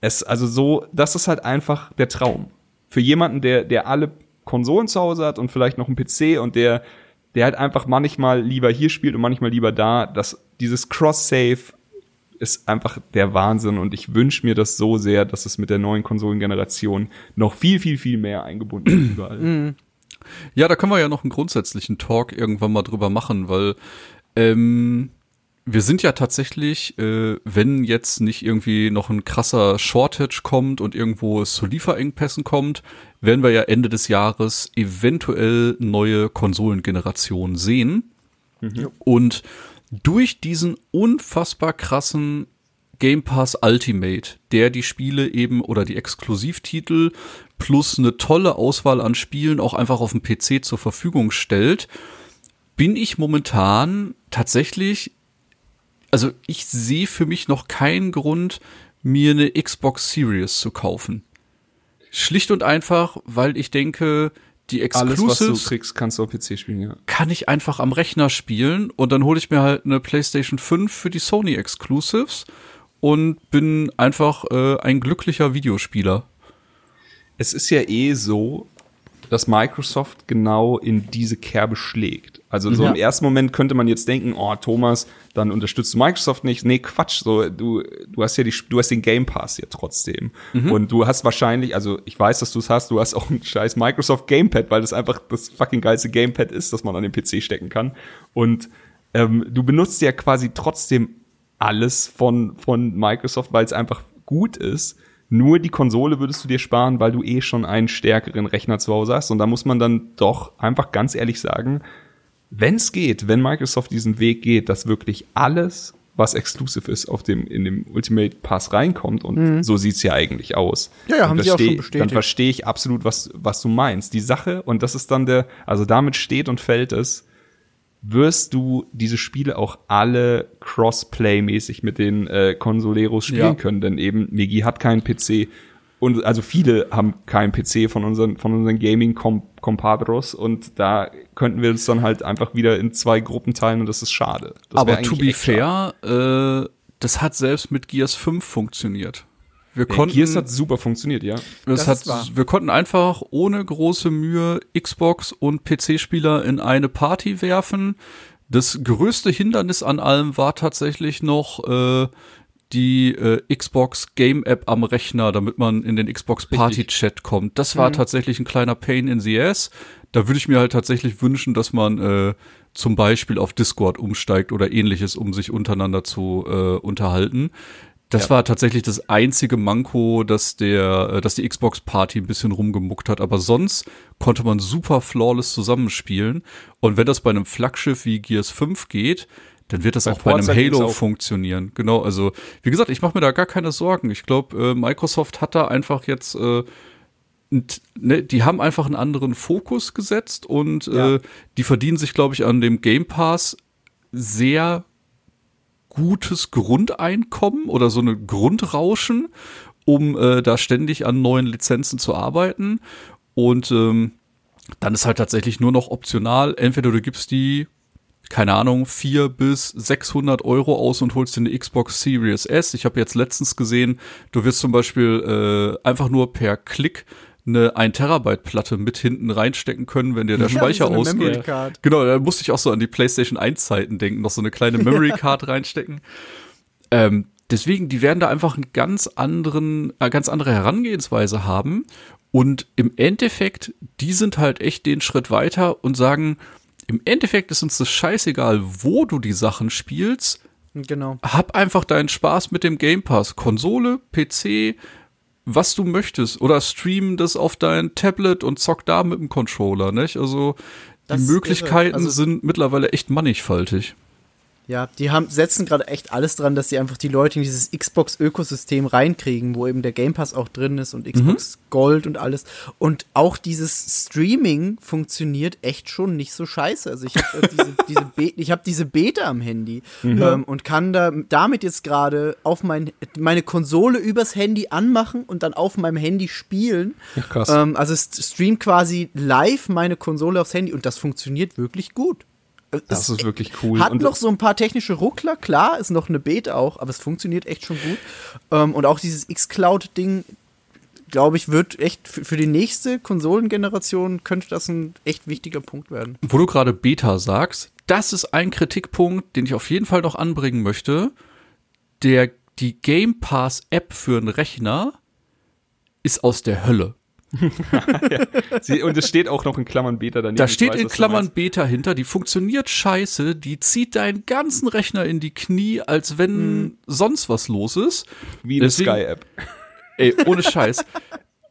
es, also so, das ist halt einfach der Traum. Für jemanden, der, der alle Konsolen zu Hause hat und vielleicht noch einen PC und der, der halt einfach manchmal lieber hier spielt und manchmal lieber da, dass dieses Cross-Save ist einfach der Wahnsinn und ich wünsche mir das so sehr, dass es mit der neuen Konsolengeneration noch viel, viel, viel mehr eingebunden ist überall. Mhm. Ja, da können wir ja noch einen grundsätzlichen Talk irgendwann mal drüber machen, weil ähm, wir sind ja tatsächlich, äh, wenn jetzt nicht irgendwie noch ein krasser Shortage kommt und irgendwo es zu Lieferengpässen kommt, werden wir ja Ende des Jahres eventuell neue Konsolengenerationen sehen. Mhm. Und durch diesen unfassbar krassen Game Pass Ultimate, der die Spiele eben oder die Exklusivtitel plus eine tolle Auswahl an Spielen auch einfach auf dem PC zur Verfügung stellt, bin ich momentan tatsächlich, also ich sehe für mich noch keinen Grund, mir eine Xbox Series zu kaufen. Schlicht und einfach, weil ich denke, die Exclusives Alles, was du kriegst, kannst du auf PC spielen, ja. Kann ich einfach am Rechner spielen und dann hole ich mir halt eine PlayStation 5 für die Sony Exclusives und bin einfach äh, ein glücklicher Videospieler. Es ist ja eh so, dass Microsoft genau in diese Kerbe schlägt. Also so ja. im ersten Moment könnte man jetzt denken, oh Thomas, dann unterstützt du Microsoft nicht. Nee, Quatsch, so du du hast ja die du hast den Game Pass ja trotzdem mhm. und du hast wahrscheinlich, also ich weiß, dass du es hast, du hast auch ein scheiß Microsoft Gamepad, weil das einfach das fucking geilste Gamepad ist, das man an den PC stecken kann und ähm, du benutzt ja quasi trotzdem alles von von Microsoft, weil es einfach gut ist. Nur die Konsole würdest du dir sparen, weil du eh schon einen stärkeren Rechner zu Hause hast. Und da muss man dann doch einfach ganz ehrlich sagen, wenn es geht, wenn Microsoft diesen Weg geht, dass wirklich alles was exclusive ist, auf dem, in dem Ultimate Pass reinkommt. Und mhm. so sieht's ja eigentlich aus. Ja, ja, haben sie auch schon bestätigt. Dann verstehe ich absolut, was, was du meinst. Die Sache, und das ist dann der, also damit steht und fällt es, wirst du diese Spiele auch alle Crossplay-mäßig mit den äh, Consoleros spielen ja. können, denn eben Megi hat keinen PC und also viele haben keinen PC von unseren von unseren Gaming Compadros und da könnten wir uns dann halt einfach wieder in zwei Gruppen teilen und das ist schade. Das Aber to be fair, äh, das hat selbst mit Gears 5 funktioniert. Wir ja, konnten, Gears hat super funktioniert, ja. Das das hat, wir konnten einfach ohne große Mühe Xbox und PC-Spieler in eine Party werfen. Das größte Hindernis an allem war tatsächlich noch äh, die äh, Xbox Game App am Rechner, damit man in den Xbox Party Chat kommt. Das war mhm. tatsächlich ein kleiner Pain in the ass. Da würde ich mir halt tatsächlich wünschen, dass man äh, zum Beispiel auf Discord umsteigt oder ähnliches, um sich untereinander zu äh, unterhalten. Das ja. war tatsächlich das einzige Manko, dass der, äh, dass die Xbox Party ein bisschen rumgemuckt hat. Aber sonst konnte man super flawless zusammenspielen. Und wenn das bei einem Flaggschiff wie Gears 5 geht, dann wird das bei auch bei einem Halo funktionieren. Genau, also wie gesagt, ich mache mir da gar keine Sorgen. Ich glaube, äh, Microsoft hat da einfach jetzt äh, ne, die haben einfach einen anderen Fokus gesetzt und ja. äh, die verdienen sich, glaube ich, an dem Game Pass sehr gutes Grundeinkommen oder so eine Grundrauschen, um äh, da ständig an neuen Lizenzen zu arbeiten. Und ähm, dann ist halt tatsächlich nur noch optional, entweder du gibst die, keine Ahnung, vier bis 600 Euro aus und holst dir eine Xbox Series S. Ich habe jetzt letztens gesehen, du wirst zum Beispiel äh, einfach nur per Klick eine 1 Terabyte Platte mit hinten reinstecken können, wenn dir der ja, Speicher so ausgeht. Genau, da musste ich auch so an die PlayStation 1 Zeiten denken, noch so eine kleine Memory Card reinstecken. Ähm, deswegen, die werden da einfach einen ganz anderen, äh, ganz andere Herangehensweise haben. Und im Endeffekt, die sind halt echt den Schritt weiter und sagen, im Endeffekt ist uns das scheißegal, wo du die Sachen spielst. Genau. Hab einfach deinen Spaß mit dem Game Pass. Konsole, PC, was du möchtest oder stream das auf dein Tablet und zock da mit dem Controller, nicht? Also die Möglichkeiten also, sind mittlerweile echt mannigfaltig. Ja, die haben, setzen gerade echt alles dran, dass sie einfach die Leute in dieses Xbox-Ökosystem reinkriegen, wo eben der Game Pass auch drin ist und Xbox mhm. Gold und alles. Und auch dieses Streaming funktioniert echt schon nicht so scheiße. Also ich habe diese, diese, Be ich hab diese Beta am Handy mhm. ähm, und kann da damit jetzt gerade auf mein, meine Konsole übers Handy anmachen und dann auf meinem Handy spielen. Ja, krass. Ähm, also es streamt quasi live meine Konsole aufs Handy und das funktioniert wirklich gut. Das ist wirklich cool. Hat und noch so ein paar technische Ruckler, klar, ist noch eine Beta auch, aber es funktioniert echt schon gut. Ähm, und auch dieses X-Cloud-Ding, glaube ich, wird echt für die nächste Konsolengeneration könnte das ein echt wichtiger Punkt werden. Wo du gerade Beta sagst, das ist ein Kritikpunkt, den ich auf jeden Fall noch anbringen möchte. Der, die Game Pass App für einen Rechner ist aus der Hölle. Ja. und es steht auch noch in Klammern Beta daneben. Da steht weiß, in Klammern Beta hinter, die funktioniert scheiße, die zieht deinen ganzen Rechner in die Knie, als wenn hm. sonst was los ist. Wie eine Sky-App. Ey, ohne Scheiß.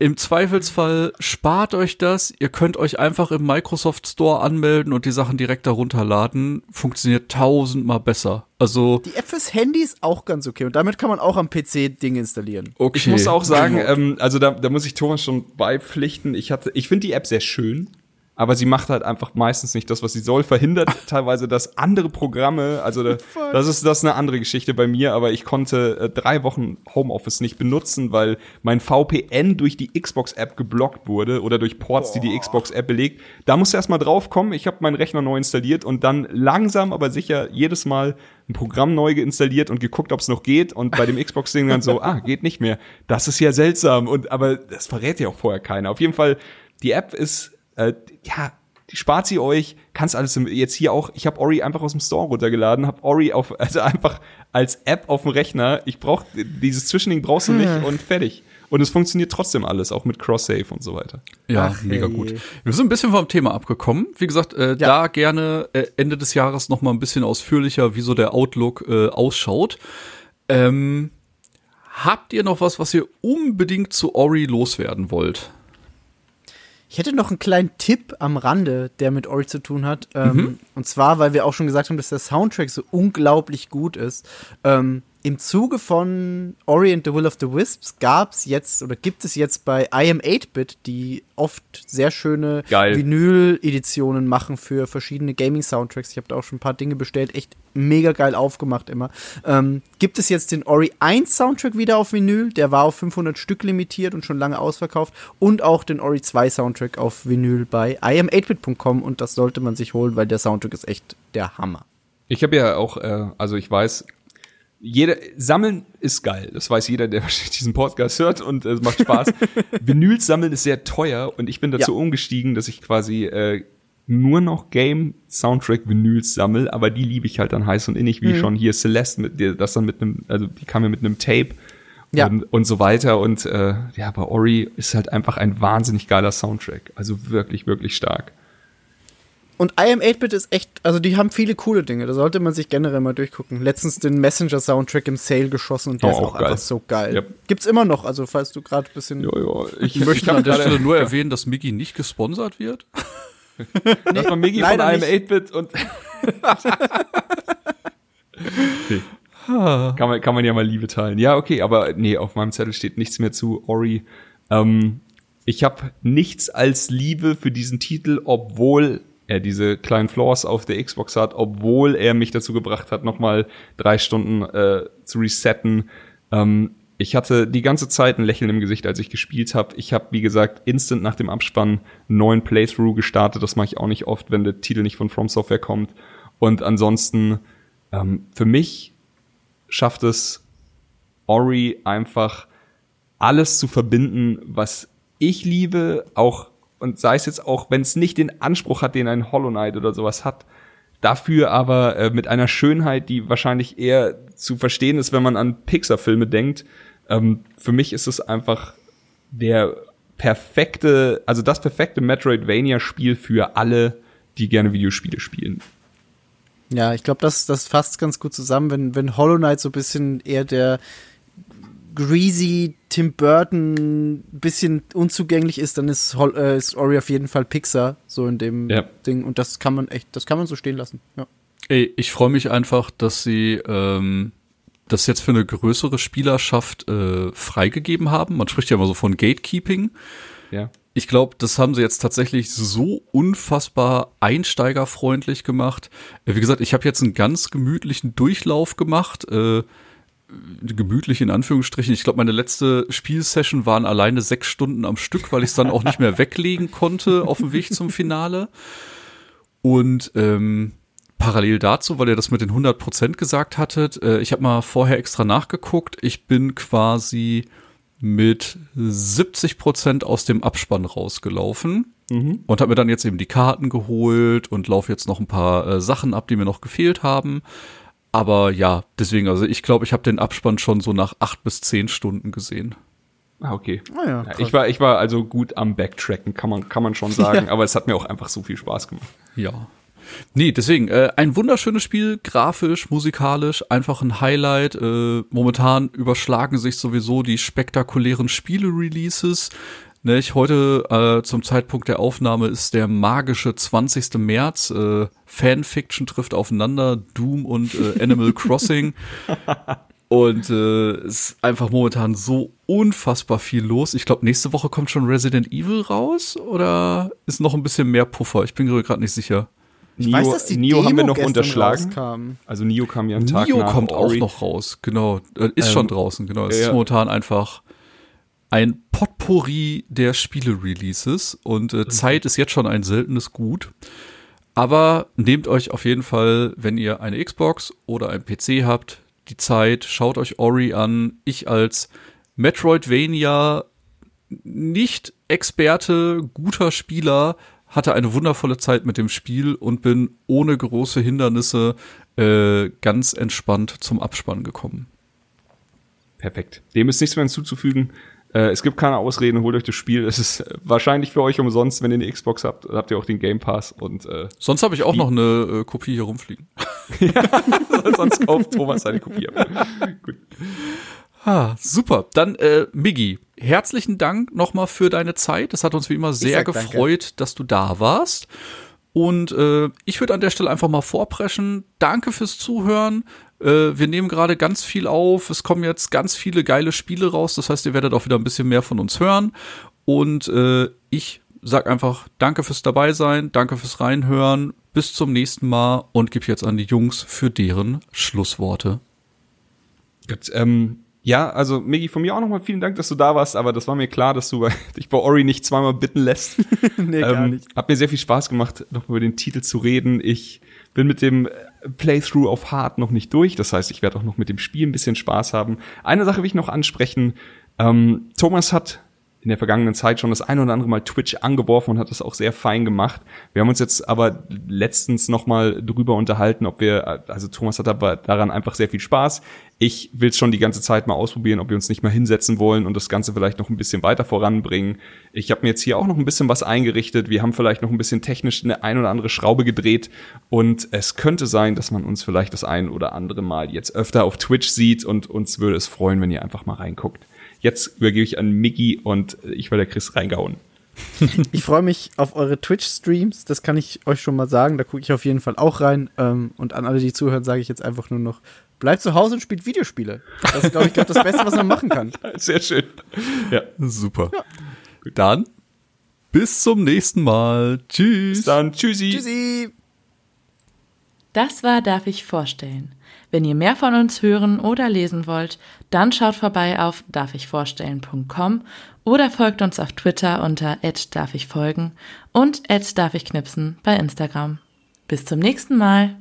Im Zweifelsfall spart euch das. Ihr könnt euch einfach im Microsoft Store anmelden und die Sachen direkt darunter laden. Funktioniert tausendmal besser. Also die App fürs Handy ist auch ganz okay und damit kann man auch am PC Dinge installieren. Okay. Ich muss auch sagen, ähm, also da, da muss ich Thomas schon beipflichten. Ich hatte, ich finde die App sehr schön aber sie macht halt einfach meistens nicht das, was sie soll, verhindert teilweise, dass andere Programme, also da, das ist das ist eine andere Geschichte bei mir, aber ich konnte äh, drei Wochen Homeoffice nicht benutzen, weil mein VPN durch die Xbox-App geblockt wurde oder durch Ports, Boah. die die Xbox-App belegt. Da musst du erstmal drauf kommen. Ich habe meinen Rechner neu installiert und dann langsam, aber sicher jedes Mal ein Programm neu installiert und geguckt, ob es noch geht und bei dem Xbox-Ding dann so, ah, geht nicht mehr. Das ist ja seltsam und aber das verrät ja auch vorher keiner. Auf jeden Fall, die App ist äh, ja, spart sie euch, kannst alles jetzt hier auch, ich habe Ori einfach aus dem Store runtergeladen, habe Ori auf, also einfach als App auf dem Rechner. Ich brauch dieses Zwischending brauchst du nicht hm. und fertig. Und es funktioniert trotzdem alles, auch mit Cross-Save und so weiter. Ja, Ach, mega gut. Wir sind ein bisschen vom Thema abgekommen. Wie gesagt, äh, ja. da gerne äh, Ende des Jahres noch mal ein bisschen ausführlicher, wie so der Outlook äh, ausschaut. Ähm, habt ihr noch was, was ihr unbedingt zu Ori loswerden wollt? Ich hätte noch einen kleinen Tipp am Rande, der mit Ori zu tun hat. Ähm, mhm. Und zwar, weil wir auch schon gesagt haben, dass der Soundtrack so unglaublich gut ist. Ähm, im Zuge von Ori and the Will of the Wisps gab es jetzt oder gibt es jetzt bei I Am 8-Bit, die oft sehr schöne Vinyl-Editionen machen für verschiedene Gaming-Soundtracks. Ich habe da auch schon ein paar Dinge bestellt, echt mega geil aufgemacht immer. Ähm, gibt es jetzt den Ori 1 Soundtrack wieder auf Vinyl, der war auf 500 Stück limitiert und schon lange ausverkauft und auch den Ori 2 Soundtrack auf Vinyl bei iam8bit.com und das sollte man sich holen, weil der Soundtrack ist echt der Hammer. Ich habe ja auch, äh, also ich weiß, jeder, sammeln ist geil. Das weiß jeder, der diesen Podcast hört und es äh, macht Spaß. Vinyls sammeln ist sehr teuer und ich bin dazu ja. umgestiegen, dass ich quasi äh, nur noch Game Soundtrack Vinyls sammel, aber die liebe ich halt dann heiß und innig, wie mhm. schon hier Celeste mit dir, das dann mit einem, also die kam ja mit einem Tape ja. und, und so weiter und äh, ja, bei Ori ist halt einfach ein wahnsinnig geiler Soundtrack, also wirklich, wirklich stark. Und I Am 8-Bit ist echt, also die haben viele coole Dinge, da sollte man sich generell mal durchgucken. Letztens den Messenger-Soundtrack im Sale geschossen und der oh, ist auch, auch einfach so geil. Yep. Gibt's immer noch, also falls du gerade ein bisschen. Jo, jo. Ich, ich möchte an der Stelle nur erwähnen, dass Miggy nicht gesponsert wird. nee, das war Miggy von I Am 8-Bit und. nee. Kann man, kann man ja mal Liebe teilen. Ja, okay, aber nee, auf meinem Zettel steht nichts mehr zu Ori. Ähm, ich habe nichts als Liebe für diesen Titel, obwohl er diese kleinen Flaws auf der Xbox hat, obwohl er mich dazu gebracht hat, nochmal drei Stunden äh, zu resetten. Ähm, ich hatte die ganze Zeit ein Lächeln im Gesicht, als ich gespielt habe. Ich habe, wie gesagt, instant nach dem Abspann einen neuen Playthrough gestartet. Das mache ich auch nicht oft, wenn der Titel nicht von From Software kommt. Und ansonsten, ähm, für mich schafft es Ori einfach alles zu verbinden, was ich liebe, auch und sei es jetzt auch, wenn es nicht den Anspruch hat, den ein Hollow Knight oder sowas hat, dafür aber äh, mit einer Schönheit, die wahrscheinlich eher zu verstehen ist, wenn man an Pixar-Filme denkt. Ähm, für mich ist es einfach der perfekte, also das perfekte Metroidvania-Spiel für alle, die gerne Videospiele spielen. Ja, ich glaube, das, das fasst ganz gut zusammen, wenn, wenn Hollow Knight so ein bisschen eher der greasy Tim Burton bisschen unzugänglich ist, dann ist, äh, ist Ori auf jeden Fall Pixar, so in dem ja. Ding. Und das kann man echt, das kann man so stehen lassen. Ja. Ey, ich freue mich einfach, dass sie ähm, das jetzt für eine größere Spielerschaft äh, freigegeben haben. Man spricht ja immer so von Gatekeeping. Ja. Ich glaube, das haben sie jetzt tatsächlich so unfassbar einsteigerfreundlich gemacht. Äh, wie gesagt, ich habe jetzt einen ganz gemütlichen Durchlauf gemacht. Äh, gemütlich in Anführungsstrichen. Ich glaube, meine letzte Spielsession waren alleine sechs Stunden am Stück, weil ich es dann auch nicht mehr weglegen konnte auf dem Weg zum Finale. Und ähm, parallel dazu, weil ihr das mit den 100 Prozent gesagt hattet, äh, ich habe mal vorher extra nachgeguckt. Ich bin quasi mit 70 Prozent aus dem Abspann rausgelaufen mhm. und habe mir dann jetzt eben die Karten geholt und laufe jetzt noch ein paar äh, Sachen ab, die mir noch gefehlt haben. Aber ja, deswegen, also ich glaube, ich habe den Abspann schon so nach acht bis zehn Stunden gesehen. Ah, okay. Ah, ja, ja, ich war, ich war also gut am Backtracken, kann man, kann man schon sagen, ja. aber es hat mir auch einfach so viel Spaß gemacht. Ja. Nee, deswegen, äh, ein wunderschönes Spiel, grafisch, musikalisch, einfach ein Highlight. Äh, momentan überschlagen sich sowieso die spektakulären Spiele-Releases. Ne, ich heute äh, zum Zeitpunkt der Aufnahme ist der magische 20. März. Äh, Fanfiction trifft aufeinander, Doom und äh, Animal Crossing. Und äh, es ist einfach momentan so unfassbar viel los. Ich glaube, nächste Woche kommt schon Resident Evil raus oder ist noch ein bisschen mehr Puffer? Ich bin gerade nicht sicher. Ich Nio, weiß, dass die Nio Demo haben wir noch unterschlagen. Rauskam. Also Nio kam ja einen Tag Nio nach kommt Ori. auch noch raus, genau. Äh, ist ähm, schon draußen, genau. Es ja, ist momentan einfach ein Potpourri der Spiele-Releases und äh, Zeit ist jetzt schon ein seltenes Gut. Aber nehmt euch auf jeden Fall, wenn ihr eine Xbox oder ein PC habt, die Zeit, schaut euch Ori an. Ich als Metroidvania nicht Experte, guter Spieler hatte eine wundervolle Zeit mit dem Spiel und bin ohne große Hindernisse äh, ganz entspannt zum Abspann gekommen. Perfekt. Dem ist nichts mehr hinzuzufügen. Äh, es gibt keine Ausreden, holt euch das Spiel. Es ist wahrscheinlich für euch umsonst, wenn ihr eine Xbox habt. Habt ihr auch den Game Pass und äh, Sonst habe ich auch noch eine äh, Kopie hier rumfliegen. ja, sonst kauft Thomas seine Kopie. Gut. Ah, super. Dann, äh, Miggi, herzlichen Dank nochmal für deine Zeit. Es hat uns wie immer sehr gefreut, danke. dass du da warst. Und äh, ich würde an der Stelle einfach mal vorpreschen. Danke fürs Zuhören. Äh, wir nehmen gerade ganz viel auf. Es kommen jetzt ganz viele geile Spiele raus. Das heißt, ihr werdet auch wieder ein bisschen mehr von uns hören. Und äh, ich sag einfach Danke fürs dabei sein, danke fürs Reinhören. Bis zum nächsten Mal und gebe jetzt an die Jungs für deren Schlussworte. Gut, ähm, ja, also Migi, von mir auch nochmal vielen Dank, dass du da warst, aber das war mir klar, dass du dich bei Ori nicht zweimal bitten lässt. nee, gar ähm, nicht. Hat mir sehr viel Spaß gemacht, noch über den Titel zu reden. Ich bin mit dem Playthrough auf Hard noch nicht durch, das heißt, ich werde auch noch mit dem Spiel ein bisschen Spaß haben. Eine Sache will ich noch ansprechen. Ähm, Thomas hat in der vergangenen Zeit schon das ein oder andere Mal Twitch angeworfen und hat das auch sehr fein gemacht. Wir haben uns jetzt aber letztens noch mal drüber unterhalten, ob wir, also Thomas hat aber daran einfach sehr viel Spaß. Ich will es schon die ganze Zeit mal ausprobieren, ob wir uns nicht mal hinsetzen wollen und das Ganze vielleicht noch ein bisschen weiter voranbringen. Ich habe mir jetzt hier auch noch ein bisschen was eingerichtet. Wir haben vielleicht noch ein bisschen technisch eine ein oder andere Schraube gedreht und es könnte sein, dass man uns vielleicht das ein oder andere Mal jetzt öfter auf Twitch sieht und uns würde es freuen, wenn ihr einfach mal reinguckt. Jetzt übergebe ich an Mickey und ich werde Chris reingehauen. ich freue mich auf eure Twitch-Streams, das kann ich euch schon mal sagen. Da gucke ich auf jeden Fall auch rein. Ähm, und an alle, die zuhören, sage ich jetzt einfach nur noch: Bleibt zu Hause und spielt Videospiele. Das ist, glaube ich, das Beste, was man machen kann. Sehr schön. Ja, super. Ja. Dann bis zum nächsten Mal. Tschüss. Bis dann. Tschüssi. Tschüssi. Das war Darf ich vorstellen. Wenn ihr mehr von uns hören oder lesen wollt, dann schaut vorbei auf darfichvorstellen.com oder folgt uns auf Twitter unter @darfichfolgen und @darfichknipsen bei Instagram. Bis zum nächsten Mal.